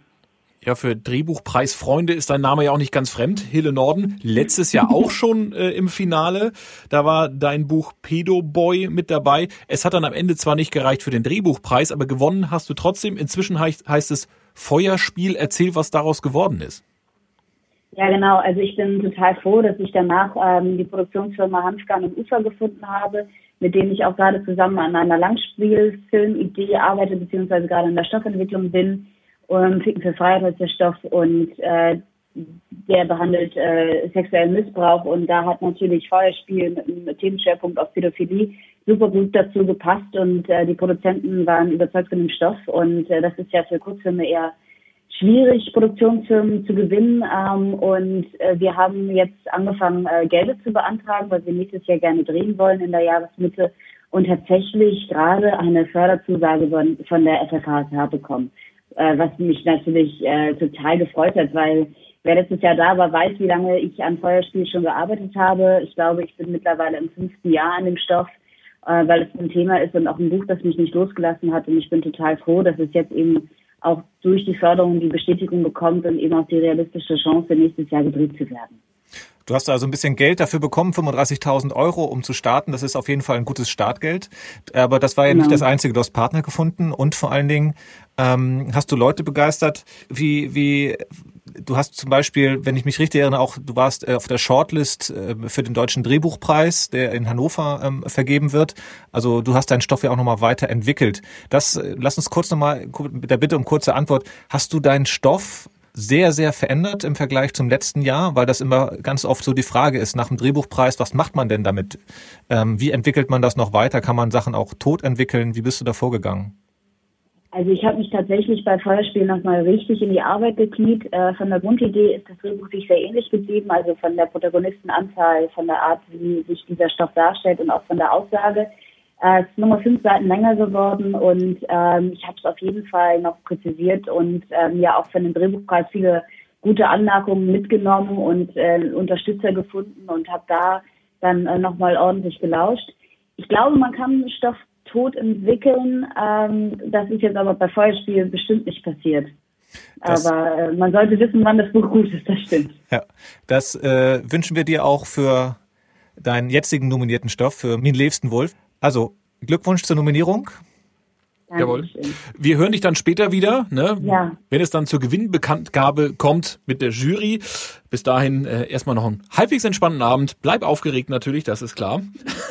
Ja, für Drehbuchpreisfreunde ist dein Name ja auch nicht ganz fremd. Hille Norden, letztes Jahr auch schon äh, im Finale. Da war dein Buch Pedo Boy mit dabei. Es hat dann am Ende zwar nicht gereicht für den Drehbuchpreis, aber gewonnen hast du trotzdem. Inzwischen heißt, heißt es Feuerspiel. Erzähl, was daraus geworden ist. Ja, genau. Also ich bin total froh, dass ich danach ähm, die Produktionsfirma Hanfgarn und Ufer gefunden habe, mit denen ich auch gerade zusammen an einer Langspielfilmidee arbeite, beziehungsweise gerade in der Stoffentwicklung bin um Ficken für Freiheit der Stoff und äh, der behandelt äh, sexuellen Missbrauch. Und da hat natürlich Feuerspiel mit einem Themenschwerpunkt auf Pädophilie super gut dazu gepasst. Und äh, die Produzenten waren überzeugt von dem Stoff. Und äh, das ist ja für Kurzfilme eher schwierig, Produktionsfirmen zu gewinnen. Ähm, und äh, wir haben jetzt angefangen, äh, Gelder zu beantragen, weil wir nächstes Jahr gerne drehen wollen in der Jahresmitte. Und tatsächlich gerade eine Förderzusage von, von der FFH bekommen äh, was mich natürlich äh, total gefreut hat, weil wer letztes Jahr da war, weiß, wie lange ich an Feuerspiel schon gearbeitet habe. Ich glaube, ich bin mittlerweile im fünften Jahr an dem Stoff, äh, weil es ein Thema ist und auch ein Buch, das mich nicht losgelassen hat. Und ich bin total froh, dass es jetzt eben auch durch die Förderung die Bestätigung bekommt und eben auch die realistische Chance, nächstes Jahr gedreht zu werden. Du hast also ein bisschen Geld dafür bekommen, 35.000 Euro, um zu starten. Das ist auf jeden Fall ein gutes Startgeld. Aber das war ja genau. nicht das Einzige. Du hast Partner gefunden und vor allen Dingen ähm, hast du Leute begeistert, wie, wie du hast zum Beispiel, wenn ich mich richtig erinnere, auch du warst äh, auf der Shortlist äh, für den Deutschen Drehbuchpreis, der in Hannover ähm, vergeben wird. Also du hast deinen Stoff ja auch nochmal weiterentwickelt. Das, äh, lass uns kurz nochmal mit der Bitte um kurze Antwort. Hast du deinen Stoff sehr, sehr verändert im Vergleich zum letzten Jahr, weil das immer ganz oft so die Frage ist nach dem Drehbuchpreis, was macht man denn damit? Ähm, wie entwickelt man das noch weiter? Kann man Sachen auch tot entwickeln? Wie bist du da vorgegangen? Also ich habe mich tatsächlich bei Feuerspiel nochmal richtig in die Arbeit gekniet. Äh, von der Grundidee ist das Drehbuch sich sehr ähnlich geblieben, also von der Protagonistenanzahl, von der Art, wie sich dieser Stoff darstellt und auch von der Aussage. Äh, es ist nochmal fünf Seiten länger geworden und ähm, ich habe es auf jeden Fall noch präzisiert und ähm, ja auch von dem Drehbuchpreis viele gute Anmerkungen mitgenommen und äh, Unterstützer gefunden und habe da dann äh, nochmal ordentlich gelauscht. Ich glaube, man kann Stoff tot entwickeln. Ähm, das ist jetzt aber bei Feuerspiel bestimmt nicht passiert. Das, aber äh, man sollte wissen, wann das Buch gut ist, das stimmt. Ja, das äh, wünschen wir dir auch für deinen jetzigen nominierten Stoff, für Min Liebsten Wolf. Also Glückwunsch zur Nominierung Jawohl. Wir hören dich dann später wieder, ne? Ja. wenn es dann zur Gewinnbekanntgabe kommt mit der Jury. Bis dahin äh, erstmal noch einen halbwegs entspannten Abend. Bleib aufgeregt natürlich, das ist klar.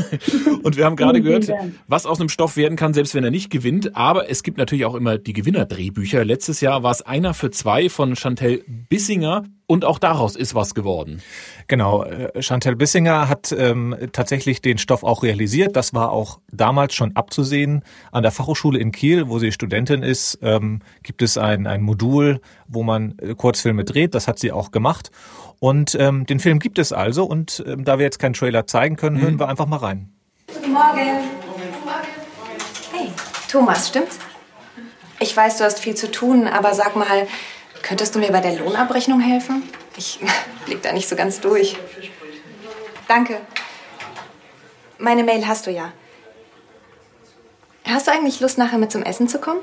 Und wir haben gerade gehört, was aus einem Stoff werden kann, selbst wenn er nicht gewinnt. Aber es gibt natürlich auch immer die Gewinnerdrehbücher. Letztes Jahr war es einer für zwei von Chantel Bissinger. Und auch daraus ist was geworden. Genau, äh, Chantal Bissinger hat ähm, tatsächlich den Stoff auch realisiert. Das war auch damals schon abzusehen. An der Fachhochschule in Kiel, wo sie Studentin ist, ähm, gibt es ein, ein Modul, wo man äh, Kurzfilme dreht. Das hat sie auch gemacht. Und ähm, den Film gibt es also. Und ähm, da wir jetzt keinen Trailer zeigen können, hören wir einfach mal rein. Guten Morgen. Hey, Thomas, stimmt's? Ich weiß, du hast viel zu tun, aber sag mal, könntest du mir bei der Lohnabrechnung helfen? Ich blick da nicht so ganz durch. Danke. Meine Mail hast du ja. Hast du eigentlich Lust, nachher mit zum Essen zu kommen?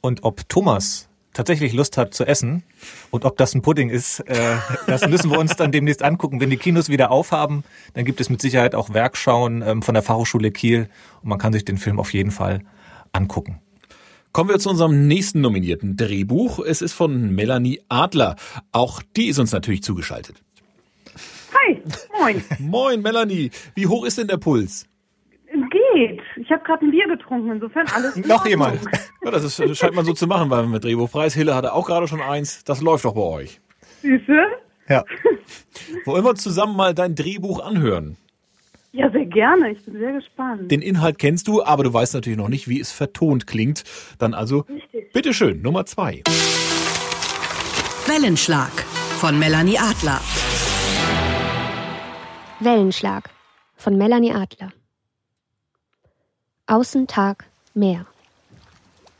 Und ob Thomas tatsächlich Lust hat zu essen und ob das ein Pudding ist, äh, das müssen wir uns dann demnächst angucken. Wenn die Kinos wieder aufhaben, dann gibt es mit Sicherheit auch Werkschauen ähm, von der Fachhochschule Kiel und man kann sich den Film auf jeden Fall angucken. Kommen wir zu unserem nächsten nominierten Drehbuch. Es ist von Melanie Adler. Auch die ist uns natürlich zugeschaltet. Hi, moin. Moin, Melanie. Wie hoch ist denn der Puls? Geht. Ich habe gerade ein Bier getrunken, insofern alles. in Noch jemand? Ja, das ist, das scheint man so zu machen beim Drehbuchpreis. Hille hatte auch gerade schon eins. Das läuft doch bei euch. Süße? Ja. Wollen wir uns zusammen mal dein Drehbuch anhören? Ja, sehr gerne. Ich bin sehr gespannt. Den Inhalt kennst du, aber du weißt natürlich noch nicht, wie es vertont klingt. Dann also, bitteschön, Nummer zwei. Wellenschlag von Melanie Adler. Wellenschlag von Melanie Adler. Außen Tag, Meer.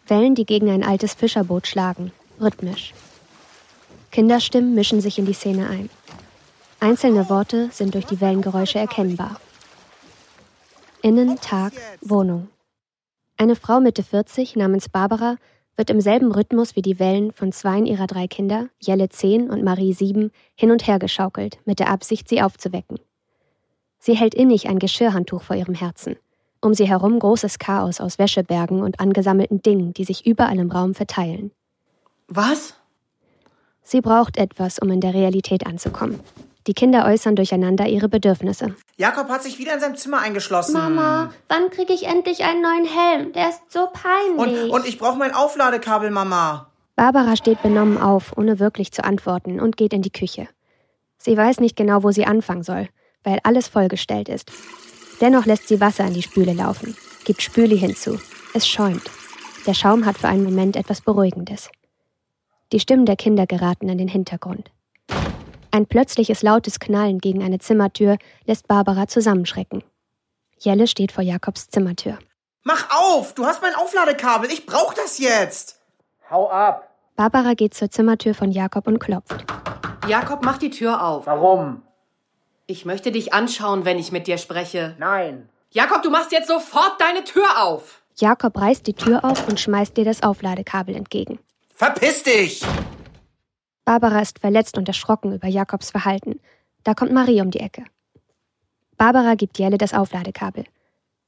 Wellen, die gegen ein altes Fischerboot schlagen, rhythmisch. Kinderstimmen mischen sich in die Szene ein. Einzelne Worte sind durch die Wellengeräusche erkennbar. Innen, Tag, Wohnung. Eine Frau Mitte 40 namens Barbara wird im selben Rhythmus wie die Wellen von zweien ihrer drei Kinder, Jelle 10 und Marie 7, hin und her geschaukelt, mit der Absicht, sie aufzuwecken. Sie hält innig ein Geschirrhandtuch vor ihrem Herzen. Um sie herum großes Chaos aus Wäschebergen und angesammelten Dingen, die sich überall im Raum verteilen. Was? Sie braucht etwas, um in der Realität anzukommen. Die Kinder äußern durcheinander ihre Bedürfnisse. Jakob hat sich wieder in seinem Zimmer eingeschlossen. Mama, wann kriege ich endlich einen neuen Helm? Der ist so peinlich. Und, und ich brauche mein Aufladekabel, Mama. Barbara steht benommen auf, ohne wirklich zu antworten, und geht in die Küche. Sie weiß nicht genau, wo sie anfangen soll, weil alles vollgestellt ist. Dennoch lässt sie Wasser in die Spüle laufen, gibt Spüli hinzu. Es schäumt. Der Schaum hat für einen Moment etwas Beruhigendes. Die Stimmen der Kinder geraten in den Hintergrund. Ein plötzliches lautes Knallen gegen eine Zimmertür lässt Barbara zusammenschrecken. Jelle steht vor Jakobs Zimmertür. Mach auf! Du hast mein Aufladekabel. Ich brauch das jetzt. Hau ab. Barbara geht zur Zimmertür von Jakob und klopft. Jakob, mach die Tür auf. Warum? Ich möchte dich anschauen, wenn ich mit dir spreche. Nein. Jakob, du machst jetzt sofort deine Tür auf. Jakob reißt die Tür auf und schmeißt dir das Aufladekabel entgegen. Verpiss dich! Barbara ist verletzt und erschrocken über Jakobs Verhalten. Da kommt Marie um die Ecke. Barbara gibt Jelle das Aufladekabel.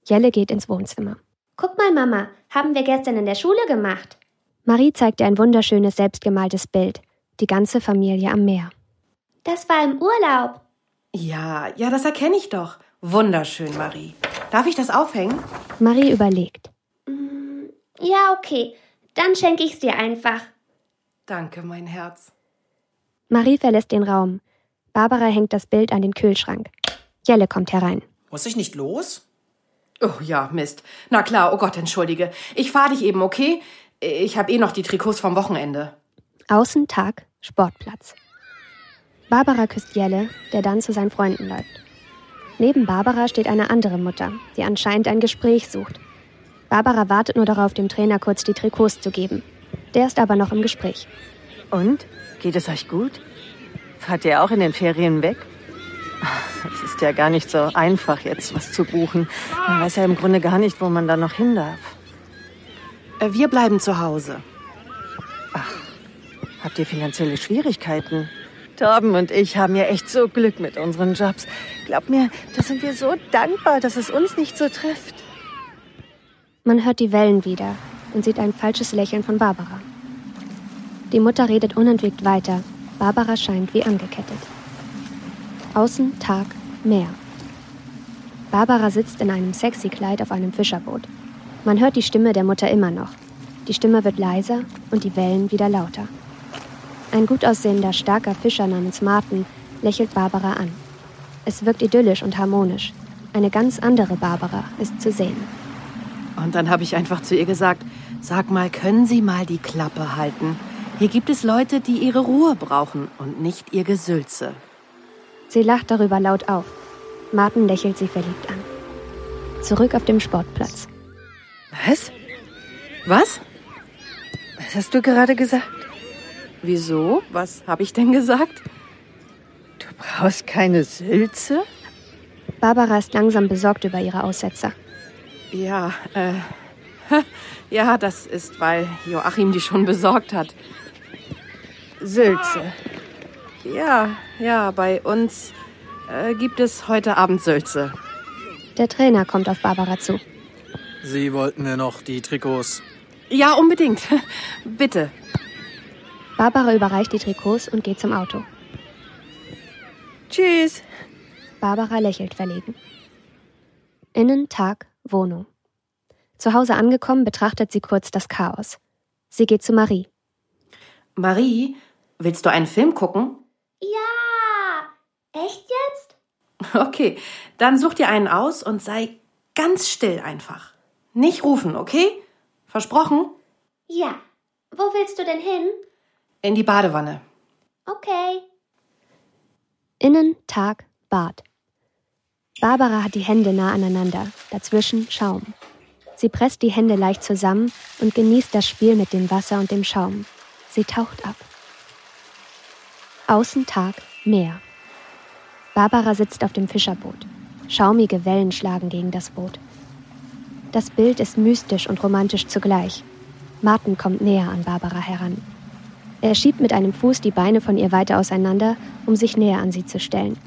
Jelle geht ins Wohnzimmer. Guck mal, Mama, haben wir gestern in der Schule gemacht. Marie zeigt ihr ein wunderschönes selbstgemaltes Bild. Die ganze Familie am Meer. Das war im Urlaub. Ja, ja, das erkenne ich doch. Wunderschön, Marie. Darf ich das aufhängen? Marie überlegt. Ja, okay. Dann schenke ich's dir einfach. Danke, mein Herz. Marie verlässt den Raum. Barbara hängt das Bild an den Kühlschrank. Jelle kommt herein. Muss ich nicht los? Oh ja, Mist. Na klar, oh Gott, entschuldige. Ich fahr dich eben, okay? Ich habe eh noch die Trikots vom Wochenende. Außen Tag, Sportplatz. Barbara küsst Jelle, der dann zu seinen Freunden läuft. Neben Barbara steht eine andere Mutter, die anscheinend ein Gespräch sucht. Barbara wartet nur darauf, dem Trainer kurz die Trikots zu geben. Der ist aber noch im Gespräch. Und? Geht es euch gut? Fahrt ihr auch in den Ferien weg? Es ist ja gar nicht so einfach, jetzt was zu buchen. Man weiß ja im Grunde gar nicht, wo man da noch hin darf. Äh, Wir bleiben zu Hause. Habt ihr finanzielle Schwierigkeiten? Torben und ich haben ja echt so Glück mit unseren Jobs. Glaub mir, da sind wir so dankbar, dass es uns nicht so trifft. Man hört die Wellen wieder und sieht ein falsches Lächeln von Barbara. Die Mutter redet unentwegt weiter. Barbara scheint wie angekettet. Außen Tag, Meer. Barbara sitzt in einem sexy Kleid auf einem Fischerboot. Man hört die Stimme der Mutter immer noch. Die Stimme wird leiser und die Wellen wieder lauter. Ein gut aussehender, starker Fischer namens Martin lächelt Barbara an. Es wirkt idyllisch und harmonisch. Eine ganz andere Barbara ist zu sehen. Und dann habe ich einfach zu ihr gesagt, sag mal, können Sie mal die Klappe halten? Hier gibt es Leute, die ihre Ruhe brauchen und nicht ihr Gesülze. Sie lacht darüber laut auf. Martin lächelt sie verliebt an. Zurück auf dem Sportplatz. Was? Was? Was hast du gerade gesagt? Wieso? Was habe ich denn gesagt? Du brauchst keine Sülze? Barbara ist langsam besorgt über ihre Aussetzer. Ja, äh. Ja, das ist, weil Joachim die schon besorgt hat. Sülze. Ja, ja, bei uns äh, gibt es heute Abend Sülze. Der Trainer kommt auf Barbara zu. Sie wollten mir noch die Trikots. Ja, unbedingt. Bitte. Barbara überreicht die Trikots und geht zum Auto. Tschüss. Barbara lächelt verlegen. Innen Tag, Wohnung. Zu Hause angekommen, betrachtet sie kurz das Chaos. Sie geht zu Marie. Marie, willst du einen Film gucken? Ja. Echt jetzt? Okay, dann such dir einen aus und sei ganz still einfach. Nicht rufen, okay? Versprochen? Ja. Wo willst du denn hin? In die Badewanne. Okay. Innen Tag, Bad. Barbara hat die Hände nah aneinander, dazwischen Schaum. Sie presst die Hände leicht zusammen und genießt das Spiel mit dem Wasser und dem Schaum. Sie taucht ab. Außen Tag, Meer. Barbara sitzt auf dem Fischerboot. Schaumige Wellen schlagen gegen das Boot. Das Bild ist mystisch und romantisch zugleich. Martin kommt näher an Barbara heran. Er schiebt mit einem Fuß die Beine von ihr weiter auseinander, um sich näher an sie zu stellen.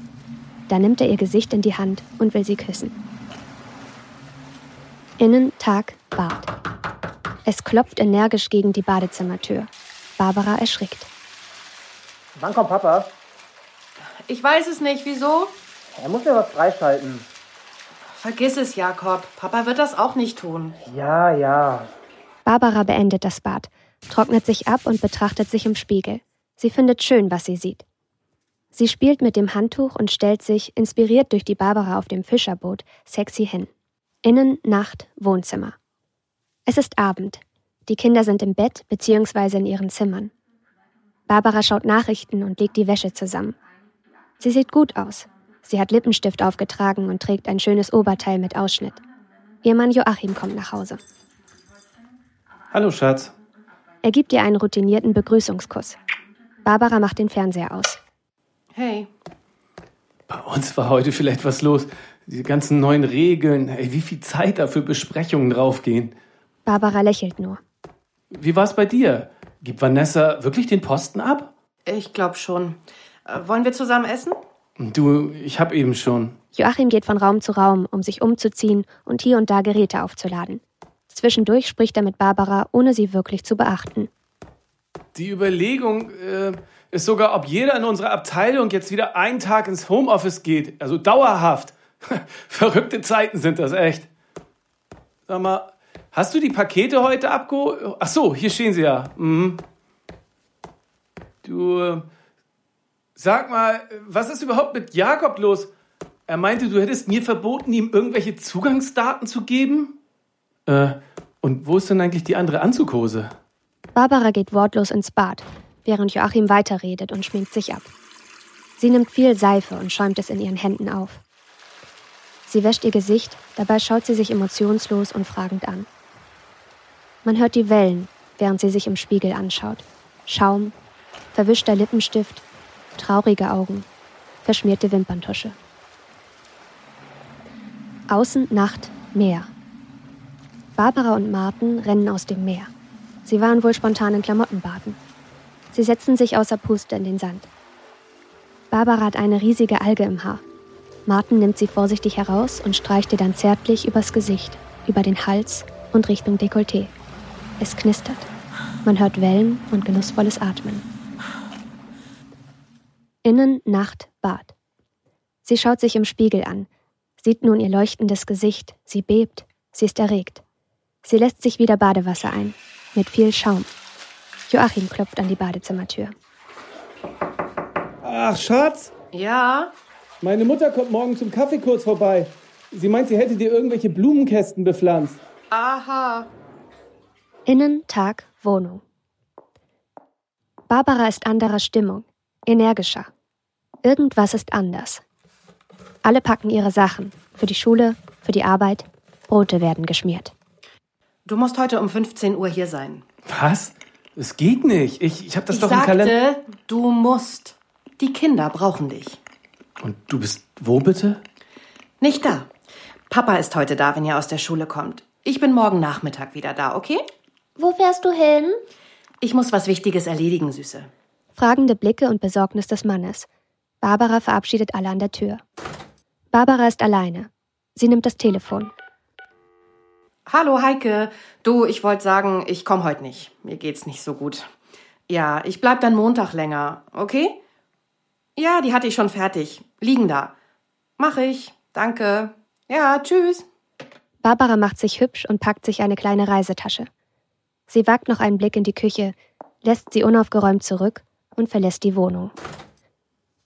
Dann nimmt er ihr Gesicht in die Hand und will sie küssen. Innen Tag, Bad. Es klopft energisch gegen die Badezimmertür. Barbara erschrickt. Wann kommt Papa? Ich weiß es nicht. Wieso? Er muss mir was freischalten. Vergiss es, Jakob. Papa wird das auch nicht tun. Ja, ja. Barbara beendet das Bad, trocknet sich ab und betrachtet sich im Spiegel. Sie findet schön, was sie sieht. Sie spielt mit dem Handtuch und stellt sich, inspiriert durch die Barbara auf dem Fischerboot, sexy hin. Innen, Nacht, Wohnzimmer. Es ist Abend. Die Kinder sind im Bett bzw. in ihren Zimmern. Barbara schaut Nachrichten und legt die Wäsche zusammen. Sie sieht gut aus. Sie hat Lippenstift aufgetragen und trägt ein schönes Oberteil mit Ausschnitt. Ihr Mann Joachim kommt nach Hause. Hallo, Schatz. Er gibt ihr einen routinierten Begrüßungskuss. Barbara macht den Fernseher aus. Hey. Bei uns war heute vielleicht was los. Die ganzen neuen Regeln. Ey, wie viel Zeit da für Besprechungen draufgehen. Barbara lächelt nur. Wie war's bei dir? Gibt Vanessa wirklich den Posten ab? Ich glaube schon. Äh, wollen wir zusammen essen? Du, ich hab eben schon. Joachim geht von Raum zu Raum, um sich umzuziehen und hier und da Geräte aufzuladen. Zwischendurch spricht er mit Barbara, ohne sie wirklich zu beachten. Die Überlegung äh, ist sogar, ob jeder in unserer Abteilung jetzt wieder einen Tag ins Homeoffice geht. Also dauerhaft. Verrückte Zeiten sind das echt. Sag mal, hast du die Pakete heute abgeholt? Ach so, hier stehen sie ja. Mhm. Du, sag mal, was ist überhaupt mit Jakob los? Er meinte, du hättest mir verboten, ihm irgendwelche Zugangsdaten zu geben? Äh, und wo ist denn eigentlich die andere Anzughose? Barbara geht wortlos ins Bad, während Joachim weiterredet und schminkt sich ab. Sie nimmt viel Seife und schäumt es in ihren Händen auf. Sie wäscht ihr Gesicht, dabei schaut sie sich emotionslos und fragend an. Man hört die Wellen, während sie sich im Spiegel anschaut. Schaum, verwischter Lippenstift, traurige Augen, verschmierte Wimperntusche. Außen Nacht, Meer. Barbara und Martin rennen aus dem Meer. Sie waren wohl spontan in Klamotten baden. Sie setzen sich außer Puste in den Sand. Barbara hat eine riesige Alge im Haar. Martin nimmt sie vorsichtig heraus und streicht ihr dann zärtlich übers Gesicht, über den Hals, und Richtung Dekolleté. Es knistert. Man hört Wellen und genussvolles Atmen. Innen Nacht Bad. Sie schaut sich im Spiegel an, sieht nun ihr leuchtendes Gesicht, sie bebt, sie ist erregt. Sie lässt sich wieder Badewasser ein, mit viel Schaum. Joachim klopft an die Badezimmertür. Ach, Schatz? Ja? Meine Mutter kommt morgen zum Kaffee kurz vorbei. Sie meint, sie hätte dir irgendwelche Blumenkästen bepflanzt. Aha. Innen Tag Wohnung. Barbara ist anderer Stimmung, energischer. Irgendwas ist anders. Alle packen ihre Sachen. Für die Schule, für die Arbeit. Brote werden geschmiert. Du musst heute um 15 Uhr hier sein. Was? Es geht nicht. Ich, ich habe das ich doch im sagte, Kalender. du musst. Die Kinder brauchen dich. Und du bist wo bitte? Nicht da. Papa ist heute da, wenn ihr aus der Schule kommt. Ich bin morgen Nachmittag wieder da, okay? Wo fährst du hin? Ich muss was Wichtiges erledigen, Süße. Fragende Blicke und Besorgnis des Mannes. Barbara verabschiedet alle an der Tür. Barbara ist alleine. Sie nimmt das Telefon. Hallo Heike. Du, ich wollte sagen, ich komme heute nicht. Mir geht's nicht so gut. Ja, ich bleib dann Montag länger, okay? Ja, die hatte ich schon fertig. Liegen da. Mach ich. Danke. Ja, tschüss. Barbara macht sich hübsch und packt sich eine kleine Reisetasche. Sie wagt noch einen Blick in die Küche, lässt sie unaufgeräumt zurück und verlässt die Wohnung.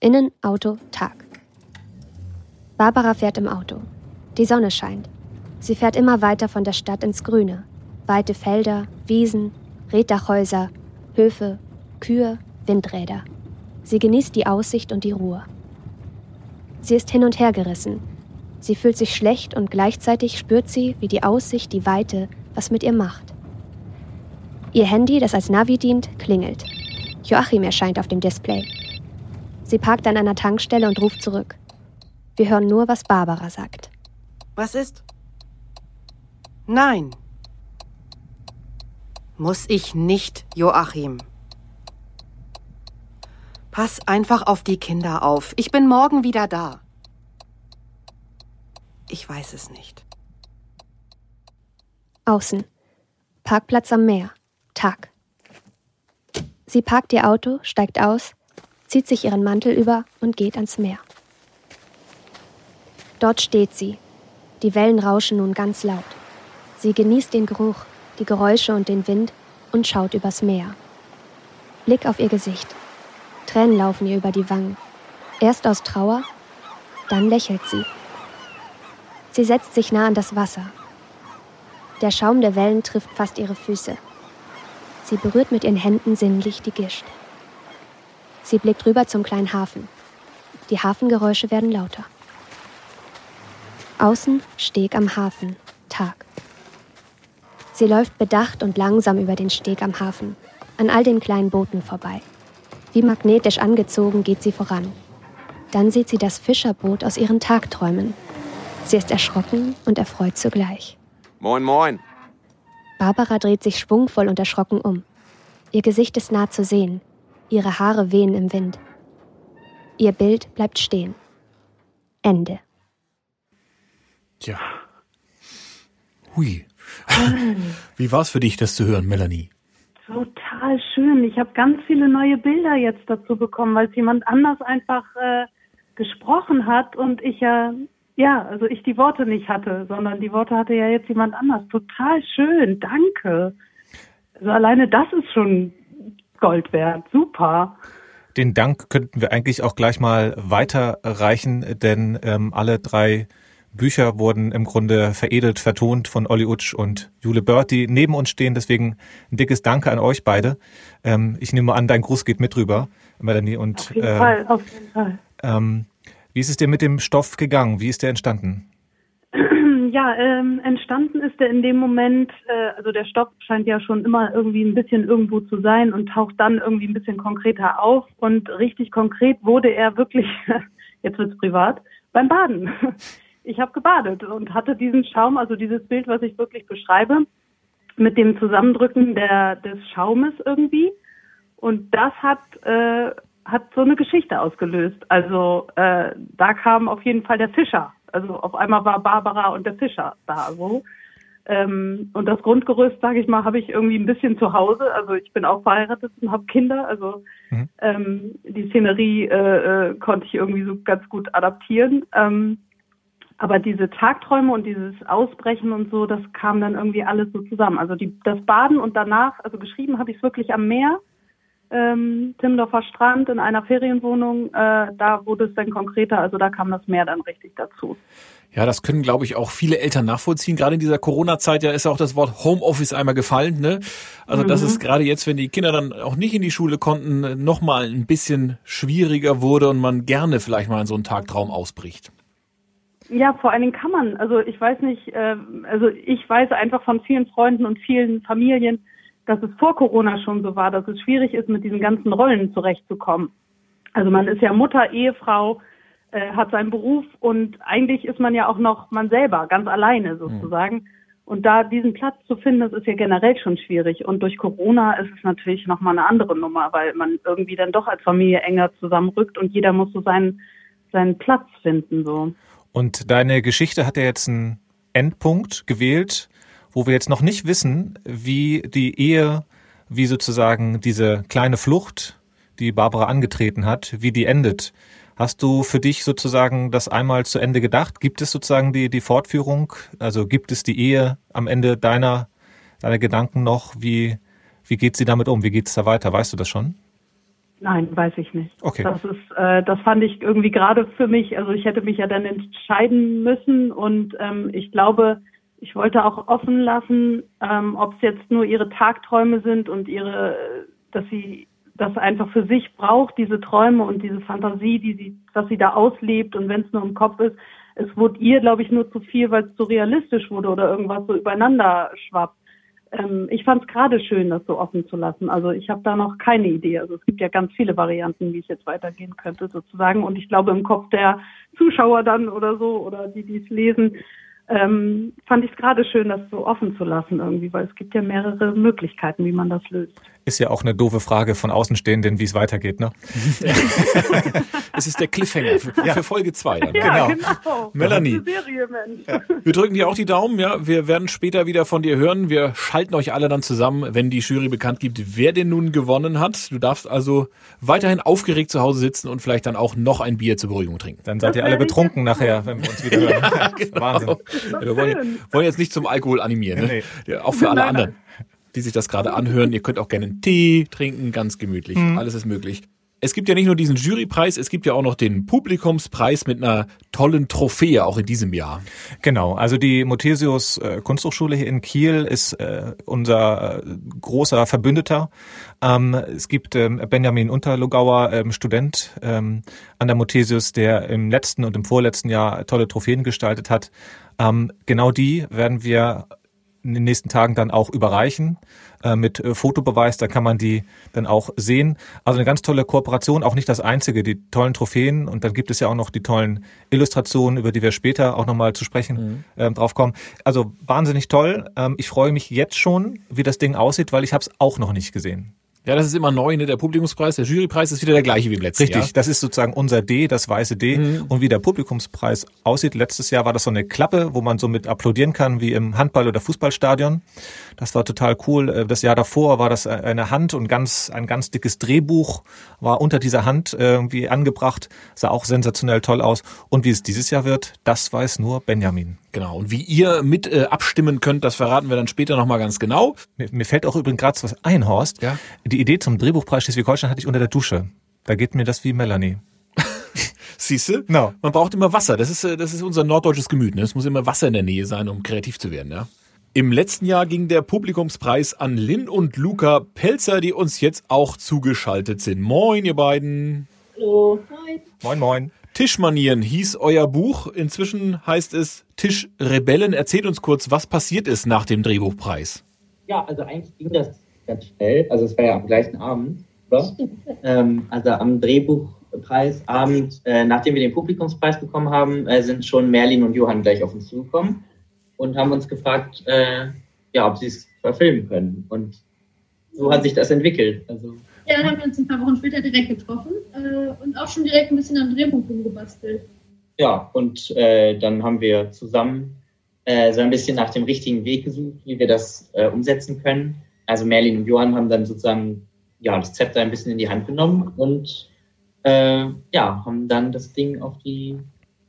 Innen Auto Tag. Barbara fährt im Auto. Die Sonne scheint. Sie fährt immer weiter von der Stadt ins Grüne. Weite Felder, Wiesen, Reddachhäuser, Höfe, Kühe, Windräder. Sie genießt die Aussicht und die Ruhe. Sie ist hin und her gerissen. Sie fühlt sich schlecht und gleichzeitig spürt sie, wie die Aussicht, die Weite, was mit ihr macht. Ihr Handy, das als Navi dient, klingelt. Joachim erscheint auf dem Display. Sie parkt an einer Tankstelle und ruft zurück. Wir hören nur, was Barbara sagt. Was ist? Nein. Muss ich nicht, Joachim. Pass einfach auf die Kinder auf. Ich bin morgen wieder da. Ich weiß es nicht. Außen. Parkplatz am Meer. Tag. Sie parkt ihr Auto, steigt aus, zieht sich ihren Mantel über und geht ans Meer. Dort steht sie. Die Wellen rauschen nun ganz laut. Sie genießt den Geruch, die Geräusche und den Wind und schaut übers Meer. Blick auf ihr Gesicht. Tränen laufen ihr über die Wangen. Erst aus Trauer, dann lächelt sie. Sie setzt sich nah an das Wasser. Der Schaum der Wellen trifft fast ihre Füße. Sie berührt mit ihren Händen sinnlich die Gischt. Sie blickt rüber zum kleinen Hafen. Die Hafengeräusche werden lauter. Außen Steg am Hafen, Tag. Sie läuft bedacht und langsam über den Steg am Hafen, an all den kleinen Booten vorbei. Wie magnetisch angezogen geht sie voran. Dann sieht sie das Fischerboot aus ihren Tagträumen. Sie ist erschrocken und erfreut zugleich. Moin, moin. Barbara dreht sich schwungvoll und erschrocken um. Ihr Gesicht ist nah zu sehen. Ihre Haare wehen im Wind. Ihr Bild bleibt stehen. Ende. Tja. Hui. Wie war's für dich, das zu hören, Melanie? Total schön. Ich habe ganz viele neue Bilder jetzt dazu bekommen, weil es jemand anders einfach äh, gesprochen hat und ich ja, ja, also ich die Worte nicht hatte, sondern die Worte hatte ja jetzt jemand anders. Total schön. Danke. Also alleine das ist schon Gold wert. Super. Den Dank könnten wir eigentlich auch gleich mal weiterreichen, denn ähm, alle drei Bücher wurden im Grunde veredelt, vertont von Olli Utsch und Jule Bird, die neben uns stehen. Deswegen ein dickes Danke an euch beide. Ähm, ich nehme an, dein Gruß geht mit rüber, Melanie. Und, Auf jeden äh, Fall, auf jeden Fall. Ähm, wie ist es dir mit dem Stoff gegangen? Wie ist der entstanden? Ja, ähm, entstanden ist er in dem Moment, äh, also der Stoff scheint ja schon immer irgendwie ein bisschen irgendwo zu sein und taucht dann irgendwie ein bisschen konkreter auf. Und richtig konkret wurde er wirklich, jetzt wird's privat, beim Baden. Ich habe gebadet und hatte diesen Schaum, also dieses Bild, was ich wirklich beschreibe, mit dem Zusammendrücken der, des Schaumes irgendwie. Und das hat, äh, hat so eine Geschichte ausgelöst. Also äh, da kam auf jeden Fall der Fischer. Also auf einmal war Barbara und der Fischer da so. Ähm, und das Grundgerüst, sage ich mal, habe ich irgendwie ein bisschen zu Hause. Also ich bin auch verheiratet und habe Kinder. Also Mhm. ähm, die Szenerie äh, äh, konnte ich irgendwie so ganz gut adaptieren. Ähm, aber diese Tagträume und dieses Ausbrechen und so, das kam dann irgendwie alles so zusammen. Also die, das Baden und danach, also geschrieben habe ich es wirklich am Meer, ähm, Timmendorfer Strand in einer Ferienwohnung. Äh, da wurde es dann konkreter, also da kam das Meer dann richtig dazu. Ja, das können, glaube ich, auch viele Eltern nachvollziehen. Gerade in dieser Corona-Zeit ja ist ja auch das Wort Homeoffice einmal gefallen. Ne? Also das Mhm. ist gerade jetzt, wenn die Kinder dann auch nicht in die Schule konnten, nochmal ein bisschen schwieriger wurde und man gerne vielleicht mal in so einen Tagtraum ausbricht. Ja, vor allen Dingen kann man. Also ich weiß nicht, äh, also ich weiß einfach von vielen Freunden und vielen Familien, dass es vor Corona schon so war, dass es schwierig ist, mit diesen ganzen Rollen zurechtzukommen. Also man ist ja Mutter, Ehefrau, äh, hat seinen Beruf und eigentlich ist man ja auch noch man selber, ganz alleine sozusagen. Und da diesen Platz zu finden, das ist ja generell schon schwierig. Und durch Corona ist es natürlich nochmal eine andere Nummer, weil man irgendwie dann doch als Familie enger zusammenrückt und jeder muss so seinen, seinen Platz finden, so. Und deine Geschichte hat ja jetzt einen Endpunkt gewählt, wo wir jetzt noch nicht wissen, wie die Ehe, wie sozusagen diese kleine Flucht, die Barbara angetreten hat, wie die endet. Hast du für dich sozusagen das einmal zu Ende gedacht? Gibt es sozusagen die, die Fortführung? Also gibt es die Ehe am Ende deiner, deiner Gedanken noch? Wie, wie geht sie damit um? Wie geht es da weiter? Weißt du das schon? Nein, weiß ich nicht. Okay. Das ist, äh, das fand ich irgendwie gerade für mich. Also ich hätte mich ja dann entscheiden müssen und ähm, ich glaube, ich wollte auch offen lassen, ähm, ob es jetzt nur ihre Tagträume sind und ihre, dass sie das einfach für sich braucht, diese Träume und diese Fantasie, die sie, was sie da auslebt und wenn es nur im Kopf ist. Es wurde ihr, glaube ich, nur zu viel, weil es zu realistisch wurde oder irgendwas so übereinander schwappt. Ähm, ich fand es gerade schön, das so offen zu lassen. Also ich habe da noch keine Idee. Also es gibt ja ganz viele Varianten, wie ich jetzt weitergehen könnte sozusagen. Und ich glaube im Kopf der Zuschauer dann oder so oder die, die es lesen, ähm, fand ich es gerade schön, das so offen zu lassen irgendwie, weil es gibt ja mehrere Möglichkeiten, wie man das löst. Ist ja auch eine doofe Frage von Außenstehenden, wie es weitergeht, ne? Es ist der Cliffhanger für, Ja. für Folge 2 dann. Ja, genau. Melanie. Das ist eine Serie, Mensch. Wir drücken dir auch die Daumen, ja. Wir werden später wieder von dir hören. Wir schalten euch alle dann zusammen, wenn die Jury bekannt gibt, wer denn nun gewonnen hat. Du darfst also weiterhin aufgeregt zu Hause sitzen und vielleicht dann auch noch ein Bier zur Beruhigung trinken. Dann seid ihr alle betrunken nachher, wenn wir uns wieder hören. Wahnsinn. Wir wollen, wollen jetzt nicht zum Alkohol animieren. Ne? Ja, auch für alle Nein, nein. Die sich das gerade anhören. Ihr könnt auch gerne einen Tee trinken, ganz gemütlich. Mhm. Alles ist möglich. Es gibt ja nicht nur diesen Jurypreis, es gibt ja auch noch den Publikumspreis mit einer tollen Trophäe auch in diesem Jahr. Genau, also die Mothesius äh, Kunsthochschule hier in Kiel ist äh, unser äh, großer Verbündeter. Ähm, es gibt ähm, Benjamin Unterlogauer, ähm, Student an der Mothesius, der im letzten und im vorletzten Jahr tolle Trophäen gestaltet hat. Genau die werden wir in den nächsten Tagen dann auch überreichen äh, mit äh, Fotobeweis. Da kann man die dann auch sehen. Also eine ganz tolle Kooperation, auch nicht das einzige, die tollen Trophäen. Und dann gibt es ja auch noch die tollen Illustrationen, über die wir später auch nochmal zu sprechen ähm, drauf kommen. Also wahnsinnig toll. Ähm, ich freue mich jetzt schon, wie das Ding aussieht, weil ich habe es auch noch nicht gesehen. Ja, das ist immer neu, ne? Der Publikumspreis, der Jurypreis ist wieder der gleiche wie im letzten Richtig, Jahr. das ist sozusagen unser D, das weiße D. Und wie der Publikumspreis aussieht, letztes Jahr war das so eine Klappe, wo man so mit applaudieren kann wie im Handball- oder Fußballstadion. Das war total cool. Äh, Das Jahr davor war das eine Hand und ganz ein ganz dickes Drehbuch war unter dieser Hand äh, irgendwie angebracht, sah auch sensationell toll aus. Und wie es dieses Jahr wird, das weiß nur Benjamin. Genau. Und wie ihr mit äh, abstimmen könnt, das verraten wir dann später nochmal ganz genau. Mir, mir fällt auch übrigens gerade was ein, Horst. Ja? Die Idee zum Drehbuchpreis Schleswig-Holstein hatte ich unter der Dusche. Da geht mir das wie Melanie. Siehst du? No. Man braucht immer Wasser. Das ist, äh, das ist unser norddeutsches Gemüt. Ne? Es muss immer Wasser in der Nähe sein, um kreativ zu werden. Ja? Im letzten Jahr ging der Publikumspreis an Lynn und Luca Pelzer, die uns jetzt auch zugeschaltet sind. Moin, ihr beiden. Hallo. Moin. Moin, moin. Tischmanieren hieß euer Buch. Inzwischen heißt es Tischrebellen. Erzählt uns kurz, was passiert ist nach dem Drehbuchpreis. Ja, also eigentlich ging das ganz schnell. Also es war ja am gleichen Abend, ähm, also am Drehbuchpreisabend, äh, nachdem wir den Publikumspreis bekommen haben, äh, sind schon Merlin und Johann gleich auf uns zugekommen und haben uns gefragt, äh, ja, ob sie es verfilmen können. Und so hat sich das entwickelt. Also Ja, dann haben wir uns ein paar Wochen später direkt getroffen äh, und auch schon direkt ein bisschen am Drehbuch rumgebastelt. ja, und äh, dann haben wir zusammen äh, so ein bisschen nach dem richtigen Weg gesucht, wie wir das äh, umsetzen können. Also Merlin und Johann haben dann sozusagen ja, das Zepter ein bisschen in die Hand genommen und äh, ja, haben dann das Ding auf die,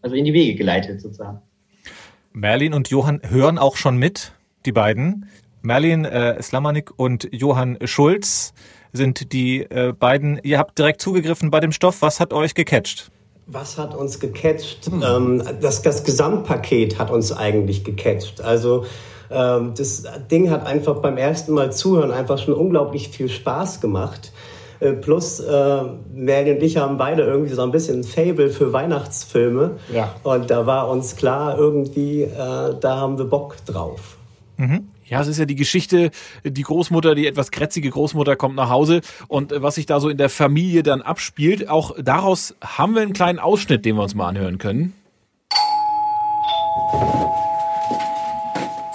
also in die Wege geleitet sozusagen. Merlin und Johann hören auch schon mit, die beiden. Merlin äh, Slamanik und Johann Schulz sind die äh, beiden. Ihr habt direkt zugegriffen bei dem Stoff. Was hat euch gecatcht? Was hat uns gecatcht? Ähm, das, das Gesamtpaket hat uns eigentlich gecatcht. Also ähm, das Ding hat einfach beim ersten Mal zuhören einfach schon unglaublich viel Spaß gemacht. Äh, plus, äh, Merlin und ich haben beide irgendwie so ein bisschen ein Fable für Weihnachtsfilme. Ja. Und da war uns klar, irgendwie, äh, da haben wir Bock drauf. Mhm. Ja, es ist ja die Geschichte, die Großmutter, die etwas krätzige Großmutter kommt nach Hause und äh, was sich da so in der Familie dann abspielt, auch daraus haben wir einen kleinen Ausschnitt, den wir uns mal anhören können.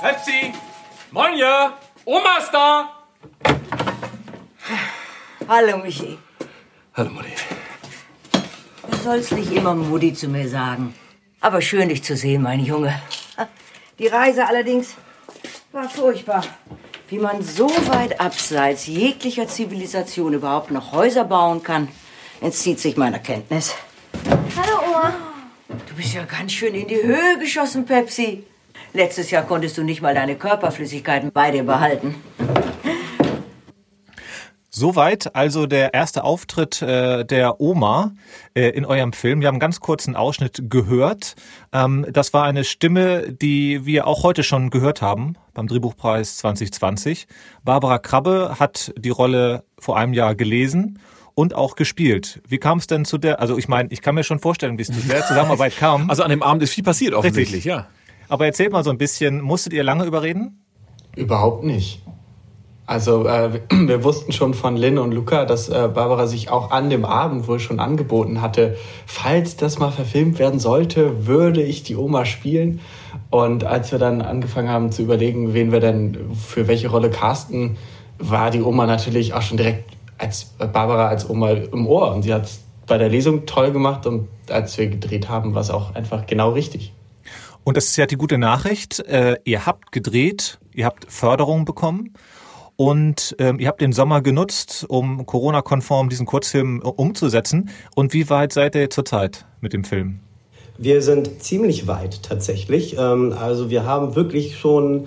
Pepsi! Monja! Oma ist da! Hallo, Michi. Hallo, Mutti. Du sollst nicht immer Mutti zu mir sagen. Aber schön, dich zu sehen, mein Junge. Die Reise allerdings war furchtbar. Wie man so weit abseits jeglicher Zivilisation überhaupt noch Häuser bauen kann, entzieht sich meiner Kenntnis. Hallo, Oma. Du bist ja ganz schön in die Höhe geschossen, Pepsi. Letztes Jahr konntest du nicht mal deine Körperflüssigkeiten bei dir behalten. Soweit also der erste Auftritt äh, der Oma äh, in eurem Film. Wir haben einen ganz kurzen Ausschnitt gehört. Ähm, das war eine Stimme, die wir auch heute schon gehört haben beim Drehbuchpreis 2020. Barbara Krabbe hat die Rolle vor einem Jahr gelesen und auch gespielt. Wie kam es denn zu der, also ich meine, ich kann mir schon vorstellen, wie es zu der Zusammenarbeit kam. Also an dem Abend ist viel passiert offensichtlich, Richtig. ja. Aber erzählt mal so ein bisschen, musstet ihr lange überreden? Überhaupt nicht. Also äh, wir wussten schon von Lynn und Luca, dass äh, Barbara sich auch an dem Abend wohl schon angeboten hatte, falls das mal verfilmt werden sollte, würde ich die Oma spielen. Und als wir dann angefangen haben zu überlegen, wen wir denn für welche Rolle casten, war die Oma natürlich auch schon direkt als Barbara als Oma im Ohr. Und sie hat es bei der Lesung toll gemacht und als wir gedreht haben, war es auch einfach genau richtig. Und das ist ja die gute Nachricht. Äh, ihr habt gedreht, ihr habt Förderung bekommen und ähm, ihr habt den Sommer genutzt, um Corona-konform diesen Kurzfilm umzusetzen. Und wie weit seid ihr zurzeit mit dem Film? Wir sind ziemlich weit tatsächlich. Ähm, Also wir haben wirklich schon,